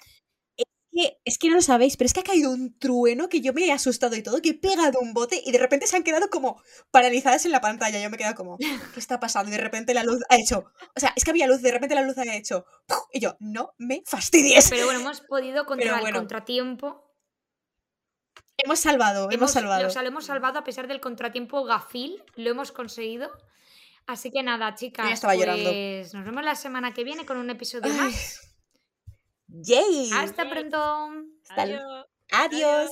Que- es que no lo sabéis, pero es que ha caído un trueno que yo me he asustado y todo, que he pegado un bote y de repente se han quedado como paralizadas en la pantalla. Yo me he quedado como, ¿qué está pasando? Y de repente la luz ha hecho, o sea, es que había luz, de repente la luz ha hecho, ¡puf! y yo, no me fastidies. Pero bueno, hemos podido contra el contratiempo. Hemos salvado, hemos, salvado. O sea, lo hemos salvado a pesar del contratiempo gafil, lo hemos conseguido. Así que nada, chicas, estaba llorando. pues nos vemos la semana que viene con un episodio Ay. más. ¡Yay! Hasta pronto. Hasta el- Adiós. Adiós.